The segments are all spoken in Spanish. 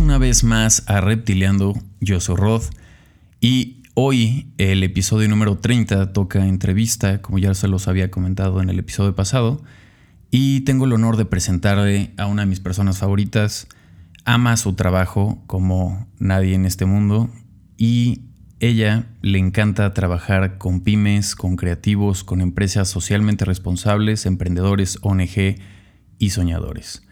Una vez más a Reptiliando, yo soy Rod y hoy el episodio número 30 toca entrevista, como ya se los había comentado en el episodio pasado, y tengo el honor de presentarle a una de mis personas favoritas, ama su trabajo como nadie en este mundo y ella le encanta trabajar con pymes, con creativos, con empresas socialmente responsables, emprendedores, ONG y soñadores.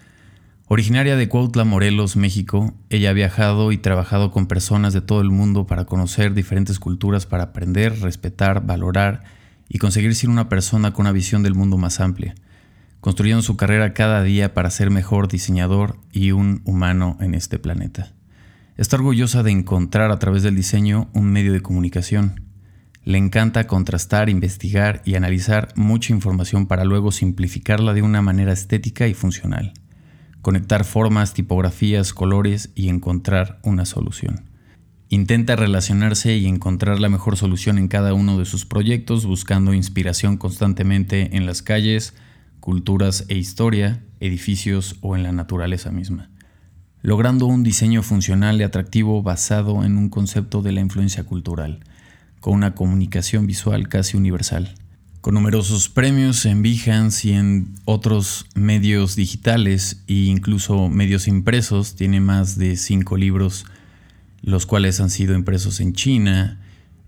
Originaria de Cuautla, Morelos, México, ella ha viajado y trabajado con personas de todo el mundo para conocer diferentes culturas, para aprender, respetar, valorar y conseguir ser una persona con una visión del mundo más amplia, construyendo su carrera cada día para ser mejor diseñador y un humano en este planeta. Está orgullosa de encontrar a través del diseño un medio de comunicación. Le encanta contrastar, investigar y analizar mucha información para luego simplificarla de una manera estética y funcional conectar formas, tipografías, colores y encontrar una solución. Intenta relacionarse y encontrar la mejor solución en cada uno de sus proyectos, buscando inspiración constantemente en las calles, culturas e historia, edificios o en la naturaleza misma, logrando un diseño funcional y atractivo basado en un concepto de la influencia cultural, con una comunicación visual casi universal con numerosos premios en Behance y en otros medios digitales e incluso medios impresos. Tiene más de cinco libros, los cuales han sido impresos en China,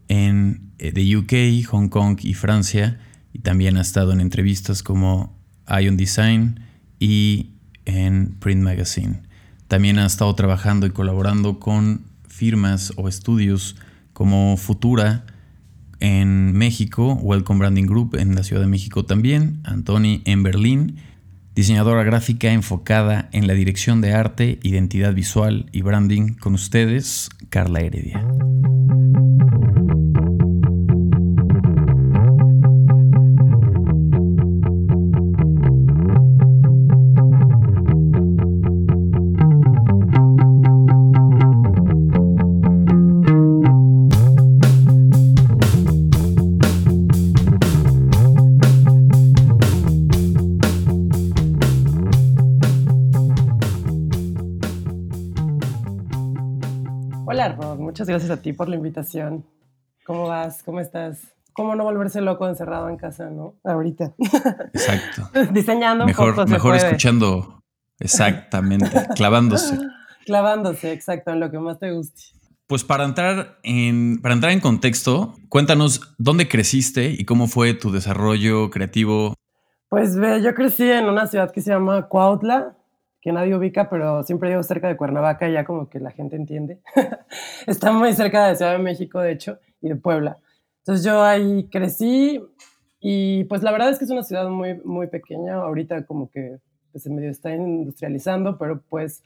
en eh, the UK, Hong Kong y Francia. Y también ha estado en entrevistas como Ion Design y en Print Magazine. También ha estado trabajando y colaborando con firmas o estudios como Futura, en México, Welcome Branding Group en la Ciudad de México también, Antoni en Berlín, diseñadora gráfica enfocada en la dirección de arte, identidad visual y branding con ustedes, Carla Heredia. Muchas gracias a ti por la invitación. ¿Cómo vas? ¿Cómo estás? ¿Cómo no volverse loco encerrado en casa, no? Ahorita. Exacto. Diseñando mejor, Mejor escuchando, exactamente, clavándose. Clavándose, exacto, en lo que más te guste. Pues para entrar en, para entrar en contexto, cuéntanos dónde creciste y cómo fue tu desarrollo creativo. Pues ve, yo crecí en una ciudad que se llama Cuautla, que nadie ubica, pero siempre digo cerca de Cuernavaca, ya como que la gente entiende. Está muy cerca de Ciudad de México, de hecho, y de Puebla. Entonces yo ahí crecí y pues la verdad es que es una ciudad muy, muy pequeña. Ahorita como que pues, medio está industrializando, pero pues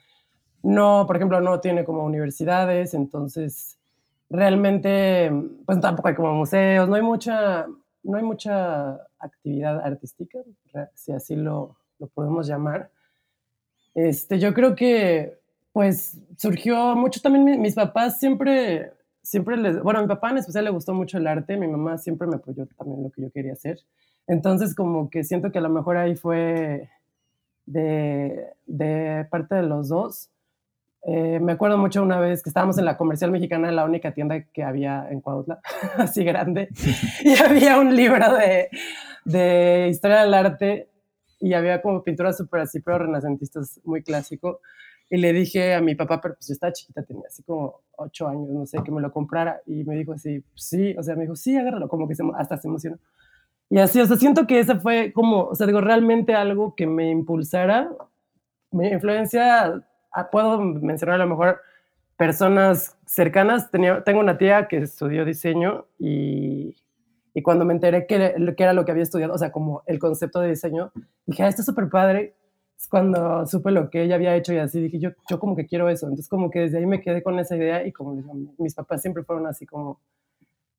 no, por ejemplo, no tiene como universidades, entonces realmente pues tampoco hay como museos, no hay mucha, no hay mucha actividad artística, si así lo, lo podemos llamar. Este, yo creo que, pues, surgió mucho también, mis papás siempre, siempre les, bueno, a mi papá en especial le gustó mucho el arte, mi mamá siempre me apoyó también lo que yo quería hacer. Entonces, como que siento que a lo mejor ahí fue de, de parte de los dos. Eh, me acuerdo mucho una vez que estábamos en la comercial mexicana, la única tienda que había en Cuautla, así grande, y había un libro de, de historia del arte y había como pinturas súper así, pero renacentistas, muy clásico. Y le dije a mi papá, pero pues yo estaba chiquita, tenía así como ocho años, no sé, que me lo comprara. Y me dijo así, sí, o sea, me dijo, sí, agárralo, como que se, hasta se emocionó. Y así, o sea, siento que ese fue como, o sea, digo, realmente algo que me impulsara, me influencia, ah, puedo mencionar a lo mejor personas cercanas, tenía, tengo una tía que estudió diseño y y cuando me enteré que, que, era lo que había estudiado, o sea, como el concepto de diseño, dije, ah, esto es súper padre. Es cuando supe lo que ella había hecho y así dije, yo, yo como que quiero eso. Entonces como que desde ahí me quedé con esa idea y como mis papás siempre fueron así como,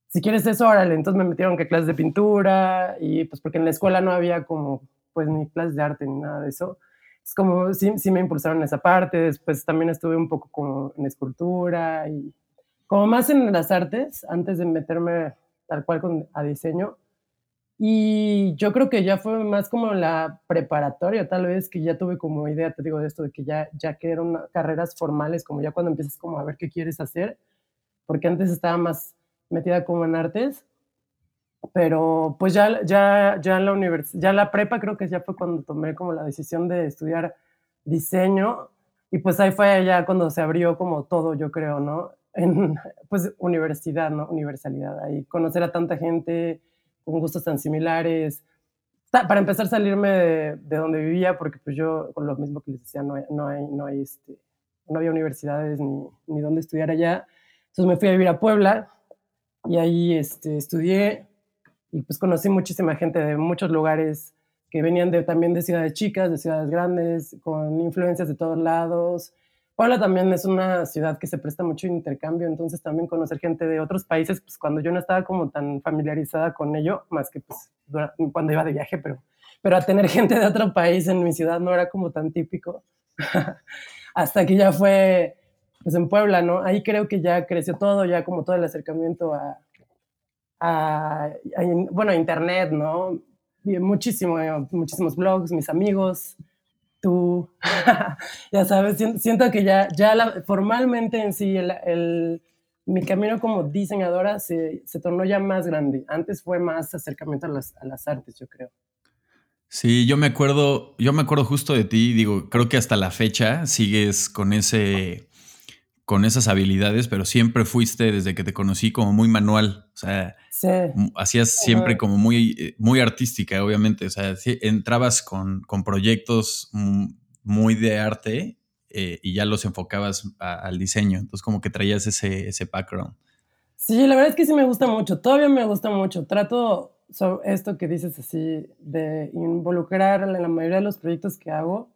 si quieres eso, órale. Entonces me metieron que clases de pintura y pues porque en la escuela no había como, pues ni clases de arte ni nada de eso. Es como, sí, sí me impulsaron esa parte. Después también estuve un poco como en escultura y como más en las artes antes de meterme tal cual con, a diseño. Y yo creo que ya fue más como la preparatoria, tal vez, que ya tuve como idea, te digo, de esto, de que ya, ya que eran carreras formales, como ya cuando empiezas como a ver qué quieres hacer, porque antes estaba más metida como en artes, pero pues ya, ya, ya en la universidad, ya la prepa creo que ya fue cuando tomé como la decisión de estudiar diseño, y pues ahí fue ya cuando se abrió como todo, yo creo, ¿no? En, pues universidad, ¿no? Universalidad, ahí conocer a tanta gente, con gustos tan similares. Para empezar a salirme de, donde vivía, porque pues yo, con lo mismo que les decía, no hay, no hay, no hay este, no había universidades ni, ni donde estudiar allá. Entonces me fui a vivir a Puebla y ahí este, estudié y pues conocí muchísima gente de muchos lugares que venían de, también de ciudades chicas, de ciudades grandes, con influencias de todos lados, Puebla también es una ciudad que se presta mucho intercambio, entonces también conocer gente de otros países, pues cuando yo no estaba como tan familiarizada con ello, más que pues cuando iba de viaje, pero, pero a tener gente de otro país en mi ciudad no era como tan típico. Hasta que ya fue, pues en Puebla, ¿no? Ahí creo que ya creció todo, ya como todo el acercamiento a, a, bueno, internet, ¿no? Muchísimo, muchísimos blogs, mis amigos, tú, ya sabes, siento que ya, ya formalmente en sí el, mi camino como diseñadora se, se, tornó ya más grande. Antes fue más acercamiento a las, a las artes, yo creo. Sí, yo me acuerdo, yo me acuerdo justo de ti, digo, creo que hasta la fecha sigues con ese con esas habilidades, pero siempre fuiste desde que te conocí como muy manual, o sea, hacías siempre como muy, eh, muy artística, obviamente, o sea, entrabas con, con proyectos muy de arte eh, y ya los enfocabas al diseño, entonces como que traías ese, ese background. Sí, la verdad es que sí me gusta mucho, todavía me gusta mucho, trato sobre esto que dices así, de involucrar en la mayoría de los proyectos que hago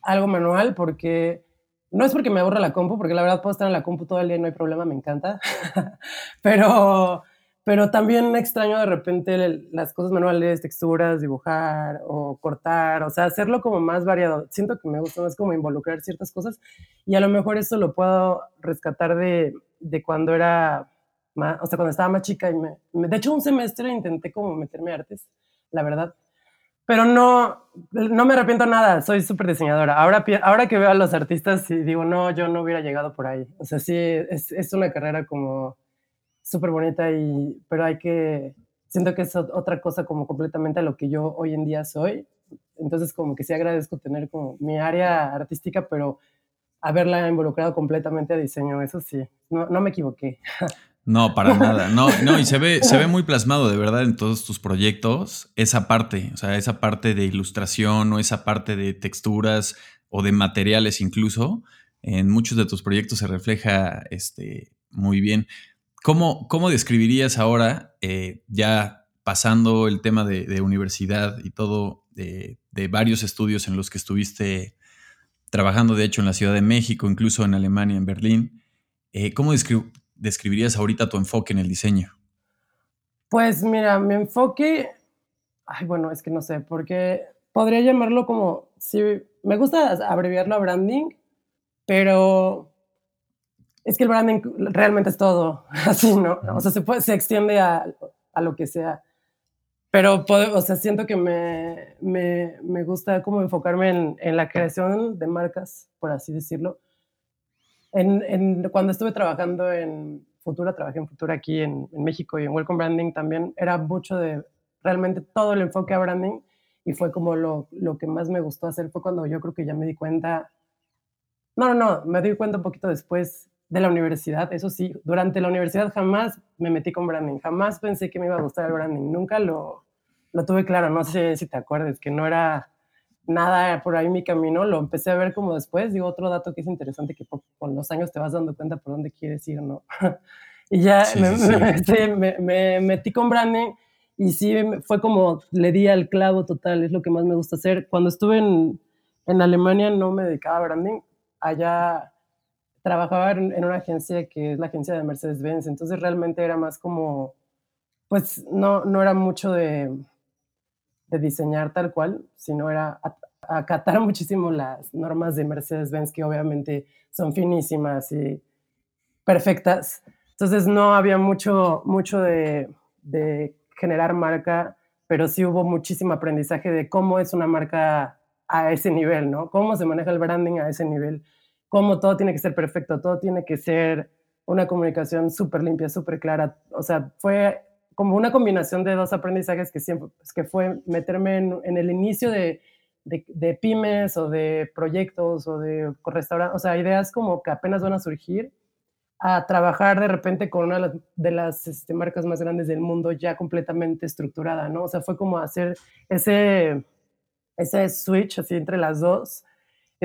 algo manual, porque no es porque me aburra la compu, porque la verdad puedo estar en la compu todo el día y no hay problema, me encanta. pero, pero también extraño de repente las cosas manuales, texturas, dibujar o cortar, o sea, hacerlo como más variado. Siento que me gusta más como involucrar ciertas cosas y a lo mejor eso lo puedo rescatar de, de cuando era, más, o sea, cuando estaba más chica y me, de hecho un semestre intenté como meterme a artes, la verdad pero no, no me arrepiento nada, soy súper diseñadora. Ahora, ahora que veo a los artistas y digo, no, yo no hubiera llegado por ahí. O sea, sí, es, es una carrera como súper bonita, y, pero hay que, siento que es otra cosa como completamente a lo que yo hoy en día soy. Entonces, como que sí agradezco tener como mi área artística, pero haberla involucrado completamente a diseño, eso sí, no, no me equivoqué. No, para nada. No, no, y se ve, se ve muy plasmado de verdad en todos tus proyectos esa parte, o sea, esa parte de ilustración o esa parte de texturas o de materiales incluso. En muchos de tus proyectos se refleja este, muy bien. ¿Cómo, cómo describirías ahora, eh, ya pasando el tema de, universidad y todo, de, varios estudios en los que estuviste trabajando, de hecho, en la Ciudad de México, incluso en Alemania, en Berlín, eh, ¿cómo describirías describirías ahorita tu enfoque en el diseño? Pues mira, mi enfoque, ay, bueno, es que no sé, porque podría llamarlo como, si me gusta abreviarlo a branding, pero es que el branding realmente es todo, así, ¿no? O sea, se, puede, se extiende a, a lo que sea. Pero, o sea, siento que me, me, me gusta como enfocarme en, en, la creación de marcas, por así decirlo, en, cuando estuve trabajando en Futura, trabajé en Futura aquí en, México y en Welcome Branding también, era mucho de realmente todo el enfoque a branding y fue como lo, lo, que más me gustó hacer, fue cuando yo creo que ya me di cuenta, no, no, no, me di cuenta un poquito después de la universidad, eso sí, durante la universidad jamás me metí con branding, jamás pensé que me iba a gustar el branding, nunca lo, lo tuve claro, no sé si te acuerdas, que no era nada por ahí mi camino, lo empecé a ver como después. Digo, otro dato que es interesante, que con los años te vas dando cuenta por dónde quieres ir, ¿no? y ya me, Me, metí con branding y sí, fue como le di al clavo total, es lo que más me gusta hacer. Cuando estuve en, en Alemania no me dedicaba a branding, allá trabajaba en, en una agencia que es la agencia de Mercedes-Benz, entonces realmente era más como, pues no, no era mucho de de diseñar tal cual, sino era acatar muchísimo las normas de Mercedes-Benz, que obviamente son finísimas y perfectas. Entonces no había mucho, mucho de, generar marca, pero sí hubo muchísimo aprendizaje de cómo es una marca a ese nivel, ¿no? Cómo se maneja el branding a ese nivel, cómo todo tiene que ser perfecto, todo tiene que ser una comunicación súper limpia, súper clara. O sea, fue como una combinación de dos aprendizajes que siempre, pues, que fue meterme en, el inicio de, de, pymes o de proyectos o de restaurantes, o sea, ideas como que apenas van a surgir, a trabajar de repente con una de las, de las este, marcas más grandes del mundo ya completamente estructurada, ¿no? O sea, fue como hacer ese, ese switch así entre las dos.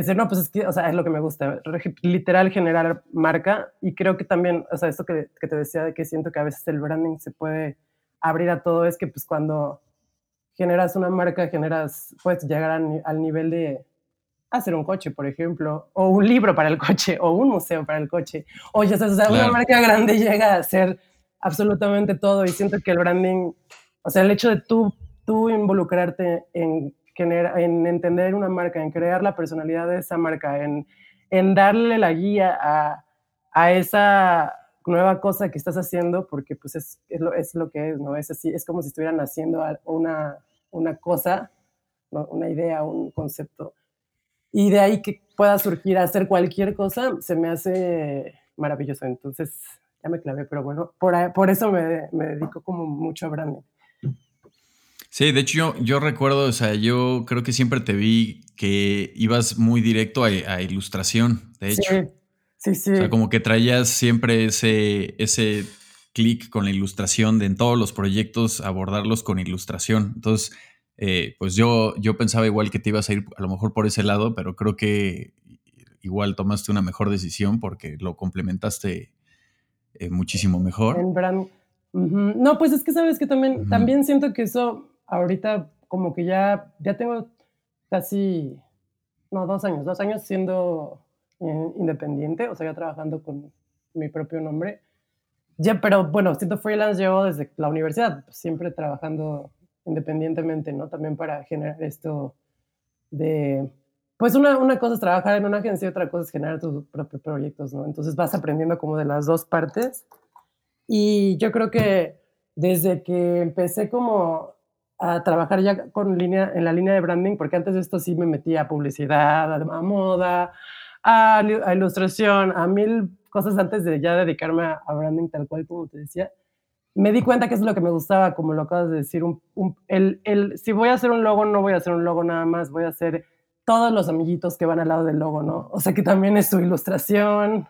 Decir, no, pues es que, o sea, es lo que me gusta, literal generar marca. Y creo que también, o sea, esto que, que te decía de que siento que a veces el branding se puede abrir a todo, es que pues cuando generas una marca, generas, puedes llegar al nivel de hacer un coche, por ejemplo, o un libro para el coche, o un museo para el coche, o ya sabes, o sea, una marca grande llega a ser absolutamente todo y siento que el branding, o sea, el hecho de tú, tú involucrarte en, en entender una marca, en crear la personalidad de esa marca, en, en darle la guía a, a esa nueva cosa que estás haciendo, porque pues es, es, lo, es lo que es, ¿no? Es así, es como si estuvieran haciendo una, una cosa, una idea, un concepto y de ahí que pueda surgir hacer cualquier cosa, se me hace maravilloso. Entonces, ya me clavé, pero bueno, por, por eso me, me, dedico como mucho a branding. Sí, de hecho yo, yo, recuerdo, o sea, yo creo que siempre te vi que ibas muy directo a, a ilustración, de hecho. Sí, sí, sí. O sea, como que traías siempre ese, ese clic con la ilustración de en todos los proyectos abordarlos con ilustración. Entonces, eh, pues yo, yo pensaba igual que te ibas a ir a lo mejor por ese lado, pero creo que igual tomaste una mejor decisión porque lo complementaste eh, muchísimo mejor. No, pues es que sabes que también, también siento que eso ahorita como que ya, ya tengo casi, no, dos años, dos años siendo independiente, o sea, ya trabajando con mi propio nombre. Ya, pero bueno, siento freelance llevo desde la universidad, siempre trabajando independientemente, ¿no? También para generar esto de, pues una, una cosa es trabajar en una agencia y otra cosa es generar tus propios proyectos, ¿no? Entonces vas aprendiendo como de las dos partes. Y yo creo que desde que empecé como a trabajar ya con línea, en la línea de branding, porque antes de esto sí me metía a publicidad, a, moda, a, ilustración, a mil cosas antes de ya dedicarme a, branding tal cual como te decía me di cuenta que es lo que me gustaba, como lo acabas de decir, el, el, si voy a hacer un logo, no voy a hacer un logo nada más, voy a hacer todos los amiguitos que van al lado del logo, ¿no? O sea, que también es su ilustración,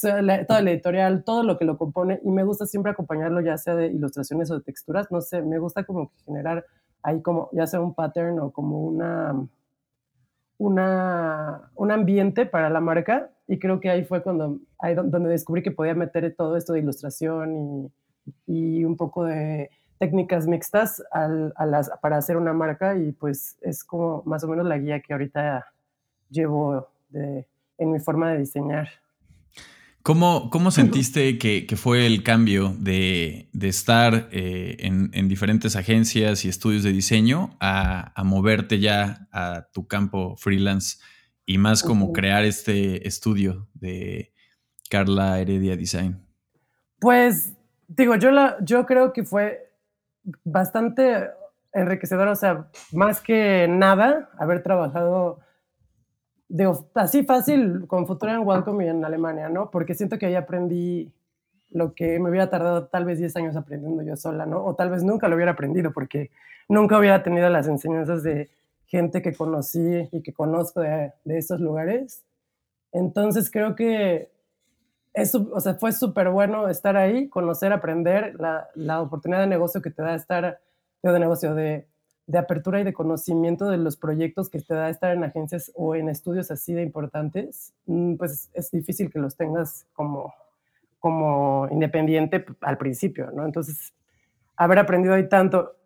todo el editorial, todo lo que lo compone, y me gusta siempre acompañarlo, ya sea de ilustraciones o de texturas, no sé, me gusta como generar ahí como, ya sea un pattern o como una, una, un ambiente para la marca, y creo que ahí fue cuando, ahí donde descubrí que podía meter todo esto de ilustración y y un poco de técnicas mixtas para hacer una marca y pues es como más o menos la guía que ahorita llevo en mi forma de diseñar. ¿Cómo, cómo sentiste que, fue el cambio de, estar eh, en, diferentes agencias y estudios de diseño a, moverte ya a tu campo freelance y más como crear este estudio de Carla Heredia Design? Pues digo, yo, la, yo creo que fue bastante enriquecedor, o sea, más que nada, haber trabajado digo, así fácil con Futura en Welcome y en Alemania, ¿no? Porque siento que ahí aprendí lo que me hubiera tardado tal vez 10 años aprendiendo yo sola, ¿no? O tal vez nunca lo hubiera aprendido porque nunca hubiera tenido las enseñanzas de gente que conocí y que conozco de, de esos lugares. Entonces creo que eso, o sea, fue súper bueno estar ahí, conocer, aprender, la, la, oportunidad de negocio que te da estar, de negocio, de, de, apertura y de conocimiento de los proyectos que te da estar en agencias o en estudios así de importantes, mm, pues es difícil que los tengas como, como independiente al principio, ¿no? Entonces, haber aprendido ahí tanto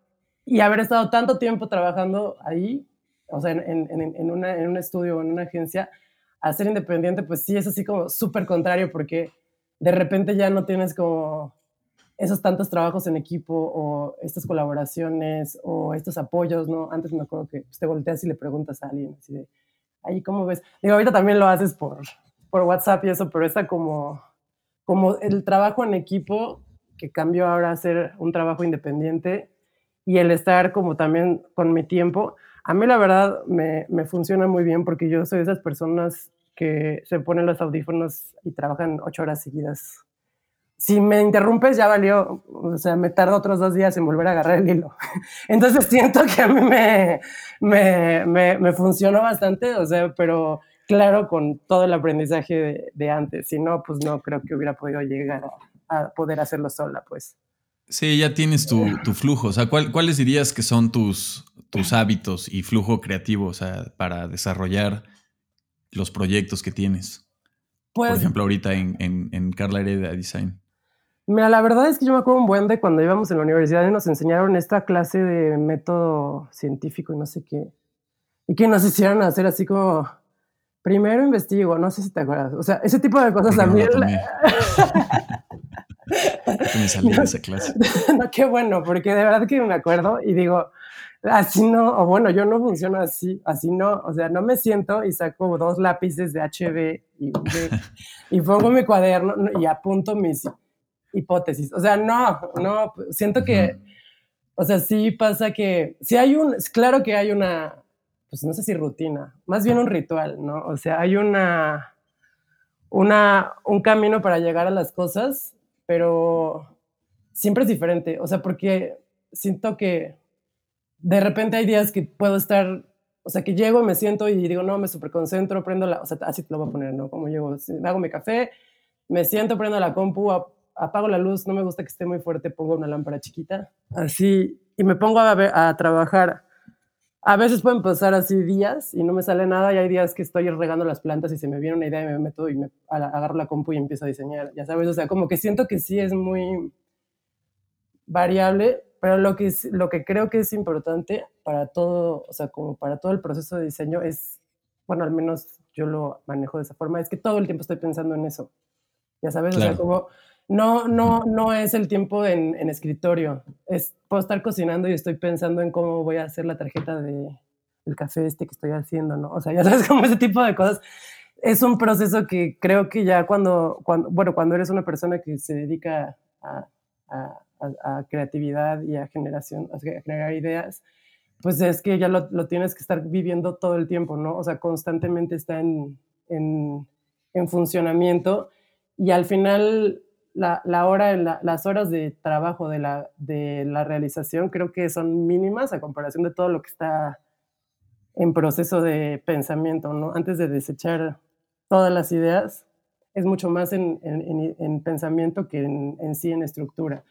y haber estado tanto tiempo trabajando ahí, o sea, en, en, en, en un estudio o en una agencia, a ser independiente, pues sí es así como súper contrario porque de repente ya no tienes como esos tantos trabajos en equipo o estas colaboraciones o estos apoyos, ¿no? Antes me acuerdo que te volteas y le preguntas a alguien así de, ahí, ¿cómo ves? Digo, ahorita también lo haces por, por WhatsApp y eso, pero está como, como el trabajo en equipo que cambió ahora a ser un trabajo independiente y el estar como también con mi tiempo, a mí la verdad me, me funciona muy bien porque yo soy de esas personas que se ponen los audífonos y trabajan ocho horas seguidas. Si me interrumpes ya valió, o sea, me tardo otros dos días en volver a agarrar el hilo. Entonces siento que a mí me, me, me, me funcionó bastante, o sea, pero claro, con todo el aprendizaje de, de, antes. Si no, pues no creo que hubiera podido llegar a, a poder hacerlo sola, pues. Sí, ya tienes tu, tu flujo. O sea, ¿cuál, ¿cuáles dirías que son tus, tus hábitos y flujo creativo o sea, para desarrollar los proyectos que tienes? Pues, Por ejemplo, ahorita en, en, en Carla Heredia Design. Mira, la verdad es que yo me acuerdo un buen de cuando íbamos en la universidad y nos enseñaron esta clase de método científico y no sé qué. Y que nos hicieron hacer así como, primero investigo, no sé si te acuerdas. O sea, ese tipo de cosas también. me salí de esa clase. no, qué bueno, porque de verdad que me acuerdo y digo, así no, o bueno, yo no funciono así, así no, o sea, no me siento y saco dos lápices de HB y, y pongo mi cuaderno y apunto mis hipótesis. O sea, no, no, siento que, o sea, sí pasa que, si hay un, claro que hay una, pues no sé si rutina, más bien un ritual, ¿no? O sea, hay una, una, un camino para llegar a las cosas pero siempre es diferente, o sea, porque siento que de repente hay días que puedo estar, o sea, que llego, me siento y digo, no, me superconcentro, prendo la, o sea, así te lo voy a poner, ¿no? Como llego, hago mi café, me siento, prendo la compu, apago la luz, no me gusta que esté muy fuerte, pongo una lámpara chiquita, así, y me pongo a, ver, a trabajar. A veces pueden pasar así días y no me sale nada y hay días que estoy regando las plantas y se me viene una idea y me meto y me agarro la compu y empiezo a diseñar, ya sabes, o sea, como que siento que sí es muy variable, pero lo que, lo que creo que es importante para todo, o sea, como para todo el proceso de diseño es, bueno, al menos yo lo manejo de esa forma, es que todo el tiempo estoy pensando en eso, ya sabes, o sea, como no, no, no es el tiempo en, en, escritorio. Es, puedo estar cocinando y estoy pensando en cómo voy a hacer la tarjeta de, del café este que estoy haciendo, ¿no? O sea, ya sabes, como ese tipo de cosas. Es un proceso que creo que ya cuando, cuando bueno, cuando eres una persona que se dedica a, a, a creatividad y a generación, a generar ideas, pues es que ya lo, lo, tienes que estar viviendo todo el tiempo, ¿no? O sea, constantemente está en, en, en funcionamiento y al final la, la hora, la, las horas de trabajo de la, de la realización creo que son mínimas a comparación de todo lo que está en proceso de pensamiento, ¿no? Antes de desechar todas las ideas, es mucho más en, en, en pensamiento que en, en, sí en estructura.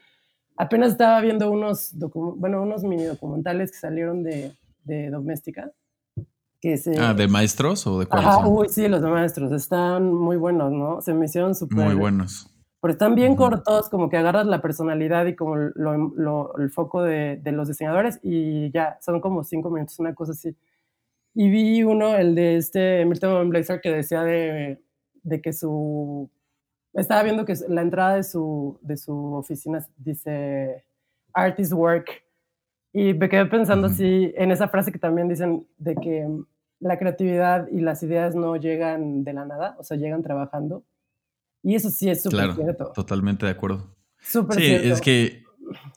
Apenas estaba viendo unos, bueno, unos mini documentales que salieron de, de Doméstica. Que se, ah, ¿de maestros o de cuáles? Ah, uy, sí, los de maestros. Están muy buenos, ¿no? Se me hicieron súper... Muy buenos pero están bien cortos, como que agarras la personalidad y como lo, lo, el foco de, de, los diseñadores y ya, son como cinco minutos, una cosa así. Y vi uno, el de este Milton Blazer, que decía de, de, que su... Estaba viendo que la entrada de su, de su oficina dice artist work. Y me quedé pensando uh -huh. así en esa frase que también dicen de que la creatividad y las ideas no llegan de la nada, o sea, llegan trabajando. Y eso sí es súper claro, cierto. Totalmente de acuerdo. Súper sí, cierto. es que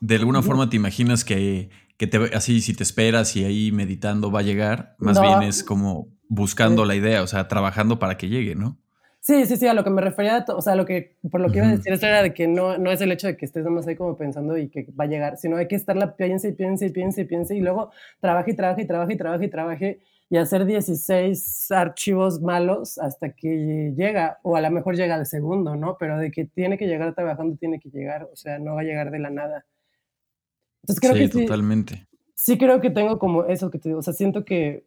de alguna forma te imaginas que, que te, así, si te esperas y ahí meditando va a llegar, más no. bien es como buscando sí. la idea, o sea, trabajando para que llegue, ¿no? Sí, sí, sí, a lo que me refería, o sea, lo que, por lo que iba a decir, esto era de que no, no es el hecho de que estés nomás ahí como pensando y que va a llegar, sino hay que estarla piense y piense y piense y piense y luego trabaje y trabaje y trabaje y trabaje y trabaje y hacer 16 archivos malos hasta que llega, o a lo mejor llega al segundo, ¿no? Pero de que tiene que llegar trabajando, tiene que llegar, o sea, no va a llegar de la nada. Entonces creo sí, que sí, totalmente. Sí creo que tengo como eso que te digo, o sea, siento que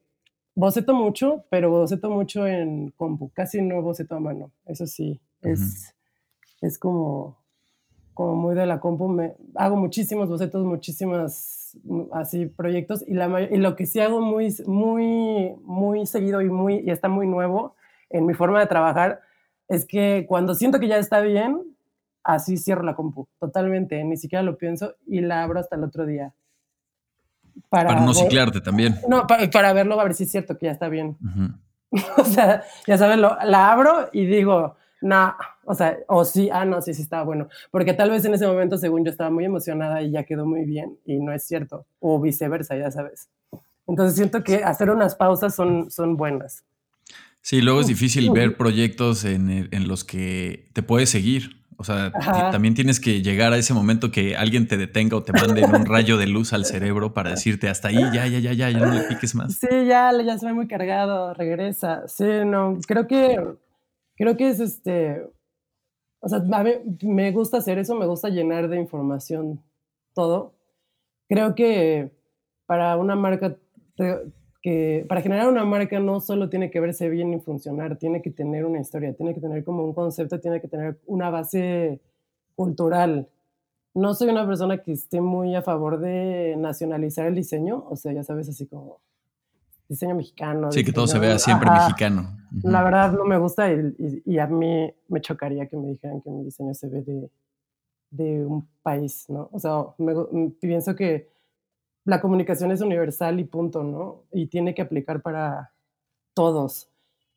boceto mucho, pero boceto mucho en compu, casi no boceto a mano, eso sí, uh -huh. es, es como, como muy de la compu, me, hago muchísimos bocetos, muchísimas así proyectos y, la, y lo que sí hago muy, muy, muy seguido y, muy, y está muy nuevo en mi forma de trabajar es que cuando siento que ya está bien, así cierro la compu, totalmente, ni siquiera lo pienso y la abro hasta el otro día. Para, para no ver, ciclarte también. No, para, para, verlo, a ver si es cierto que ya está bien. Uh -huh. o sea, ya sabes, lo, la abro y digo, no, O sea, o sí, ah, no, sí, sí estaba bueno. Porque tal vez en ese momento, según yo, estaba muy emocionada y ya quedó muy bien, y no es cierto. O viceversa, ya sabes. Entonces siento que hacer unas pausas son, son buenas. Sí, luego es difícil ver proyectos en, en los que te puedes seguir. O sea, también tienes que llegar a ese momento que alguien te detenga o te mande un rayo de luz al cerebro para decirte hasta ahí, ya, ya, ya, ya, ya no le piques más. Sí, ya, ya se ve muy cargado, regresa. Sí, no, creo que, creo que es este, o sea, me gusta hacer eso, me gusta llenar de información todo. Creo que para una marca para generar una marca no solo tiene que verse bien y funcionar, tiene que tener una historia, tiene que tener como un concepto, tiene que tener una base cultural. No soy una persona que esté muy a favor de nacionalizar el diseño, o sea, ya sabes, así como diseño mexicano. Sí, que todo se vea siempre mexicano. La verdad no me gusta y, a mí me chocaría que me dijeran que mi diseño se ve de, de un país, ¿no? O sea, me, pienso que la comunicación es universal y punto, ¿no? Y tiene que aplicar para todos.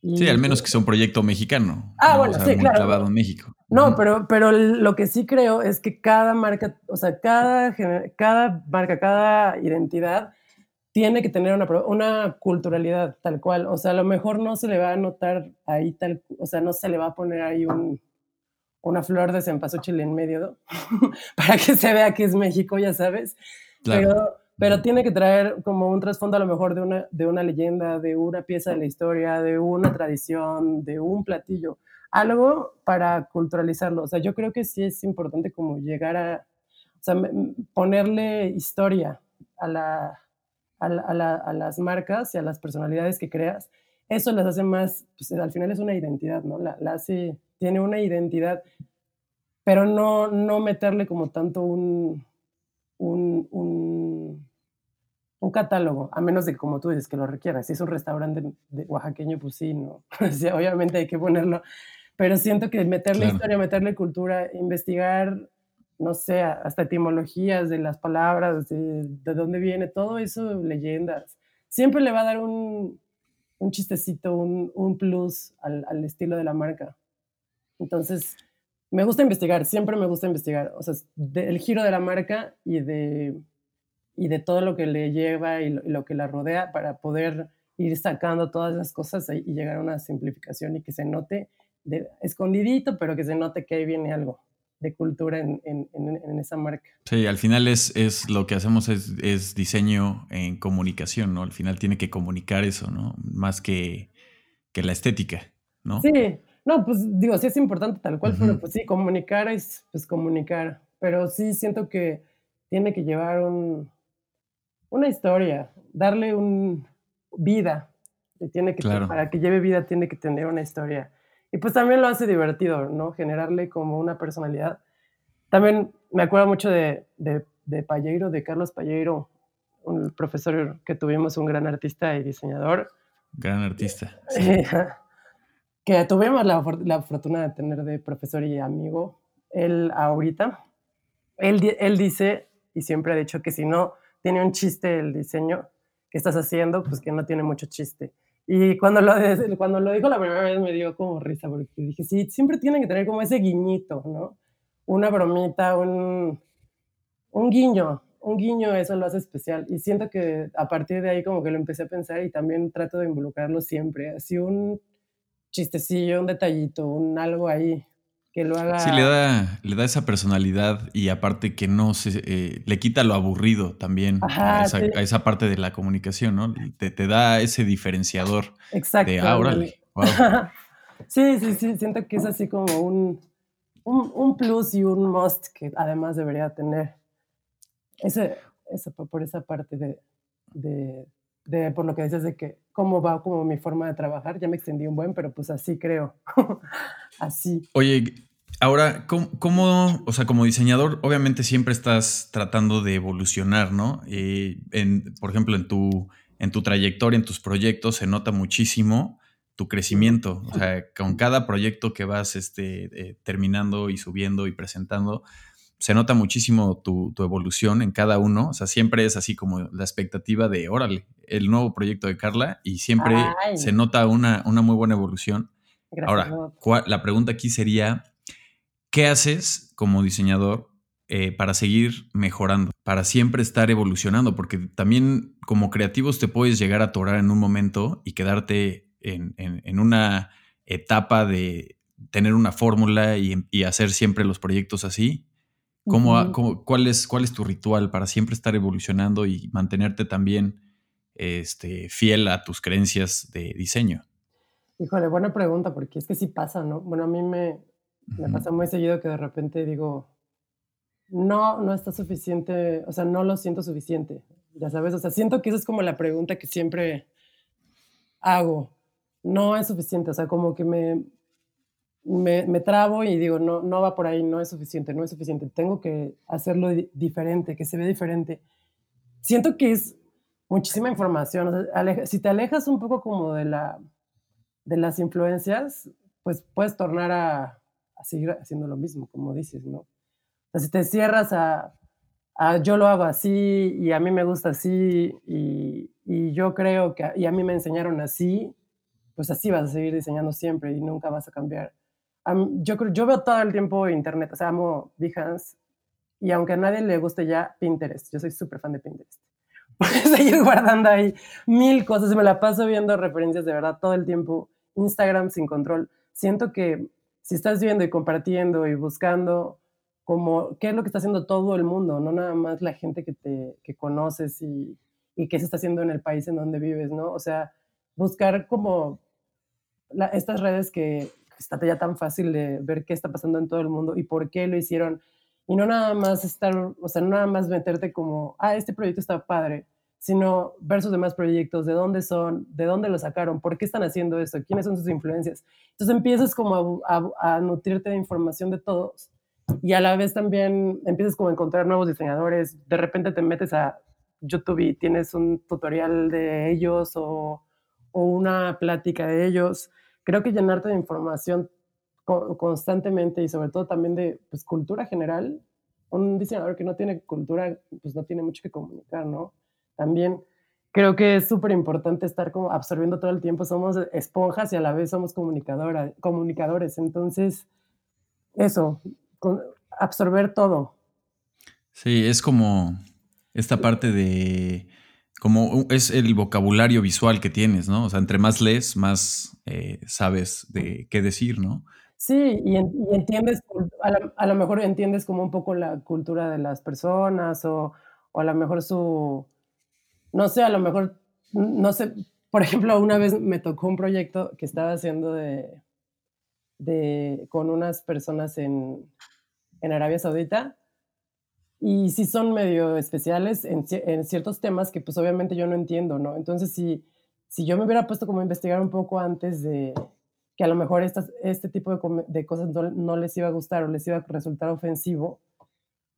sí, al menos que sea un proyecto mexicano. Ah, bueno, sí, claro. clavado en México. No, pero, pero lo que sí creo es que cada marca, o sea, cada, cada marca, cada identidad tiene que tener una, una culturalidad tal cual. O sea, a lo mejor no se le va a notar ahí tal, o sea, no se le va a poner ahí un, una flor de cempasúchil en medio para que se vea que es México, ya sabes. Claro. Pero pero tiene que traer como un trasfondo a lo mejor de una, de una leyenda, de una pieza de la historia, de una tradición, de un platillo, algo para culturalizarlo. O sea, yo creo que sí es importante como llegar a, o sea, ponerle historia a, la, a, la, a, las marcas y a las personalidades que creas. Eso las hace más, pues al final es una identidad, ¿no? La, la hace, tiene una identidad, pero no, no meterle como tanto un, un, un un catálogo, a menos de como tú dices que lo requieras. Si es un restaurante de oaxaqueño, pues sí, no. obviamente hay que ponerlo. Pero siento que meterle historia, meterle cultura, investigar, no sé, hasta etimologías de las palabras, de, de dónde viene, todo eso, leyendas. Siempre le va a dar un, un chistecito, un, un plus al, al, estilo de la marca. Entonces, me gusta investigar, siempre me gusta investigar. O sea, el giro de la marca y de y de todo lo que le lleva y lo, que la rodea para poder ir sacando todas esas cosas y, llegar a una simplificación y que se note de, escondidito, pero que se note que ahí viene algo de cultura en, en, en, esa marca. Sí, al final es, es lo que hacemos es, es, diseño en comunicación, ¿no? Al final tiene que comunicar eso, ¿no? Más que, que la estética, ¿no? Sí, no, pues digo, sí es importante tal cual, pero pues sí, comunicar es pues comunicar, pero sí siento que tiene que llevar un, una historia, darle un vida. tiene que, Para que lleve vida tiene que tener una historia. Y pues también lo hace divertido, ¿no? Generarle como una personalidad. También me acuerdo mucho de, de, de Palleiro, de Carlos Palleiro, un profesor que tuvimos, un gran artista y diseñador. Gran artista. que tuvimos la, la, fortuna de tener de profesor y amigo. Él ahorita, él, él dice y siempre ha dicho que si no tiene un chiste el diseño que estás haciendo, pues que no tiene mucho chiste. Y cuando lo, cuando lo dijo la primera vez me dio como risa, porque dije, sí, siempre tienen que tener como ese guiñito, ¿no? Una bromita, un, un guiño, un guiño, eso lo hace especial. Y siento que a partir de ahí como que lo empecé a pensar y también trato de involucrarlo siempre. Así un chistecillo, un detallito, un algo ahí lo haga. Sí, le da, le da esa personalidad y aparte que no se eh, le quita lo aburrido también a, esa, parte de la comunicación, ¿no? Te, te da ese diferenciador. Exacto. De, ah, sí, sí, sí, siento que es así como un, un, plus y un must que además debería tener. Ese, por esa parte de, de, de, por lo que dices de que cómo va como mi forma de trabajar, ya me extendí un buen, pero pues así creo. así. Oye, Ahora, ¿cómo, o sea, como diseñador, obviamente siempre estás tratando de evolucionar, ¿no? Eh, por ejemplo, en tu, en tu trayectoria, en tus proyectos, se nota muchísimo tu crecimiento. O sea, con cada proyecto que vas este, eh, terminando y subiendo y presentando, se nota muchísimo tu, evolución en cada uno. O sea, siempre es así como la expectativa de, órale, el nuevo proyecto de Carla y siempre se nota una, una muy buena evolución. Ahora, la pregunta aquí sería, ¿qué haces como diseñador eh, para seguir mejorando, para siempre estar evolucionando? Porque también como creativos te puedes llegar a atorar en un momento y quedarte en, una etapa de tener una fórmula y, hacer siempre los proyectos así. ¿Cómo, cuál, es, ¿Cuál es tu ritual para siempre estar evolucionando y mantenerte también este, fiel a tus creencias de diseño? Híjole, buena pregunta, porque es que sí pasa, ¿no? Bueno, a mí me, me pasa muy seguido que de repente digo, no, no está suficiente, o sea, no lo siento suficiente, ya sabes, o sea, siento que esa es como la pregunta que siempre hago, no es suficiente, o sea, como que me, me, trabo y digo, no, no va por ahí, no es suficiente, no es suficiente, tengo que hacerlo diferente, que se ve diferente. Siento que es muchísima información, si te alejas un poco como de, la, de las influencias, pues puedes tornar a, a seguir haciendo lo mismo, como dices, ¿no? O sea, si te cierras a, yo lo hago así y a mí me gusta así y, yo creo que, y a mí me enseñaron así, pues así vas a seguir diseñando siempre y nunca vas a cambiar. yo, yo veo todo el tiempo internet, o sea, amo Behance y aunque a nadie le guste ya Pinterest, yo soy súper fan de Pinterest. Seguir guardando ahí mil cosas me la paso viendo referencias de verdad todo el tiempo. Instagram sin control. Siento que si estás viendo y compartiendo y buscando como qué es lo que está haciendo todo el mundo, no nada más la gente que te que conoces y, y qué se está haciendo en el país en donde vives, ¿no? O sea, buscar como estas redes que está ya tan fácil de ver qué está pasando en todo el mundo y por qué lo hicieron. Y no nada más estar, o sea, no nada más meterte como, ah, este proyecto está padre, sino ver sus demás proyectos, de dónde son, de dónde lo sacaron, por qué están haciendo eso, quiénes son sus influencias. Entonces empiezas como a, nutrirte de información de todos y a la vez también empiezas como a encontrar nuevos diseñadores, de repente te metes a YouTube y tienes un tutorial de ellos o, o una plática de ellos. Creo que llenarte de información constantemente y sobre todo también de pues, cultura general, un diseñador que no tiene cultura, pues no tiene mucho que comunicar, ¿no? también creo que es súper importante estar como absorbiendo todo el tiempo. Somos esponjas y a la vez somos comunicadora, comunicadores. Entonces, eso, absorber todo. Sí, es como esta parte de, como es el vocabulario visual que tienes, ¿no? O sea, entre más lees, más eh, sabes de qué decir, ¿no? Sí, y, entiendes, a, lo mejor entiendes como un poco la cultura de las personas o, o a lo mejor su, no sé, a lo mejor, no sé, por ejemplo, una vez me tocó un proyecto que estaba haciendo de, de con unas personas en, en Arabia Saudita y sí son medio especiales en, ciertos temas que pues obviamente yo no entiendo, ¿no? Entonces, si, si yo me hubiera puesto como a investigar un poco antes de que a lo mejor este tipo de, de cosas no, no, les iba a gustar o les iba a resultar ofensivo,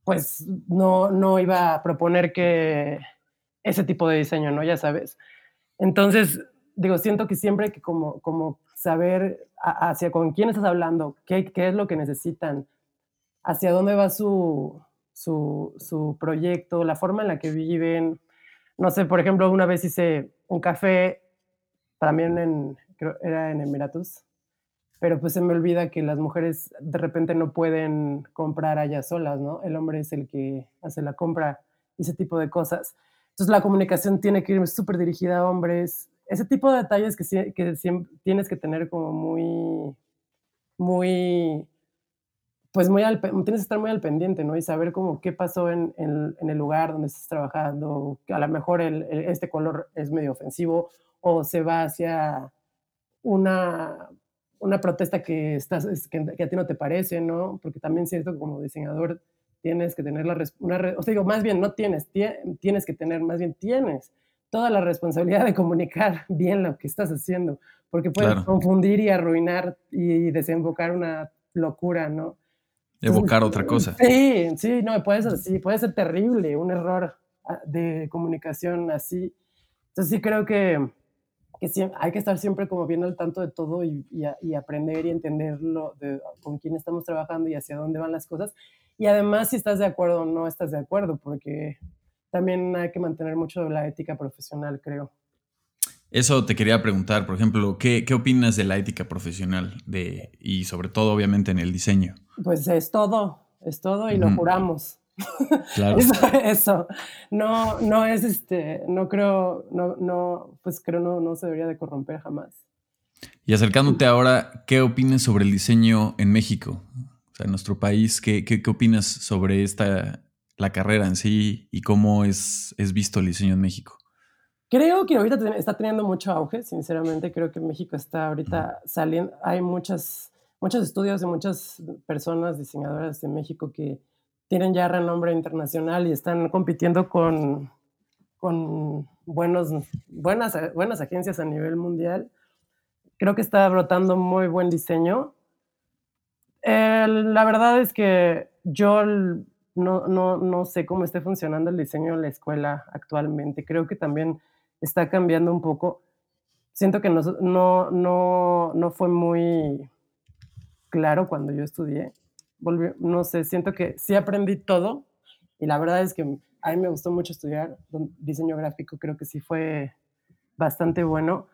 pues no, no iba a proponer que, ese tipo de diseño, ¿no? Ya sabes. Entonces, digo, siento que siempre hay que como, como saber hacia con quién estás hablando, qué, qué es lo que necesitan, hacia dónde va su, su, su, proyecto, la forma en la que viven. No sé, por ejemplo, una vez hice un café, también en, creo, era en Emiratus, pero pues se me olvida que las mujeres de repente no pueden comprar allá solas, ¿no? El hombre es el que hace la compra, ese tipo de cosas. Entonces la comunicación tiene que ir súper dirigida a hombres. Ese tipo de detalles que, que tienes que tener como muy, muy, pues muy tienes que estar muy al pendiente, ¿no? Y saber como qué pasó en, el lugar donde estás trabajando, a lo mejor el, este color es medio ofensivo o se va hacia una, una protesta que, estás, que, que, a ti no te parece, ¿no? Porque también siento que como diseñador tienes que tener la una o sea, digo, más bien no tienes, tienes que tener, más bien tienes toda la responsabilidad de comunicar bien lo que estás haciendo, porque puedes confundir y arruinar y desembocar una locura, ¿no? Evocar otra cosa. Sí, sí, no, puede ser, sí, puede ser terrible un error ah, de comunicación así. Entonces sí creo que, que hay que estar siempre como viendo al tanto de todo y, y, aprender y entenderlo de, con quién estamos trabajando y hacia dónde van las cosas. Y además si estás de acuerdo o no estás de acuerdo, porque también hay que mantener mucho la ética profesional, creo. Eso te quería preguntar, por ejemplo, ¿qué, qué opinas de la ética profesional de, y sobre todo, obviamente, en el diseño? Pues es todo, es todo y lo juramos. Claro. eso, No, no es este, no creo, no, no, pues creo no, no se debería de corromper jamás. Y acercándote ahora, ¿qué opinas sobre el diseño en México? O sea, en nuestro país, ¿qué, qué, qué opinas sobre esta, la carrera en sí y cómo es, es visto el diseño en México? Creo que ahorita está teniendo mucho auge, sinceramente. Creo que México está ahorita saliendo. Hay muchas, muchos estudios de muchas personas diseñadoras de México que tienen ya renombre internacional y están compitiendo con, con buenos, buenas, buenas agencias a nivel mundial. Creo que está brotando muy buen diseño. la verdad es que yo no, no, no sé cómo esté funcionando el diseño en la escuela actualmente. Creo que también está cambiando un poco. Siento que no, no, fue muy claro cuando yo estudié. No sé, siento que sí aprendí todo y la verdad es que a mí me gustó mucho estudiar diseño gráfico, creo que sí fue bastante bueno,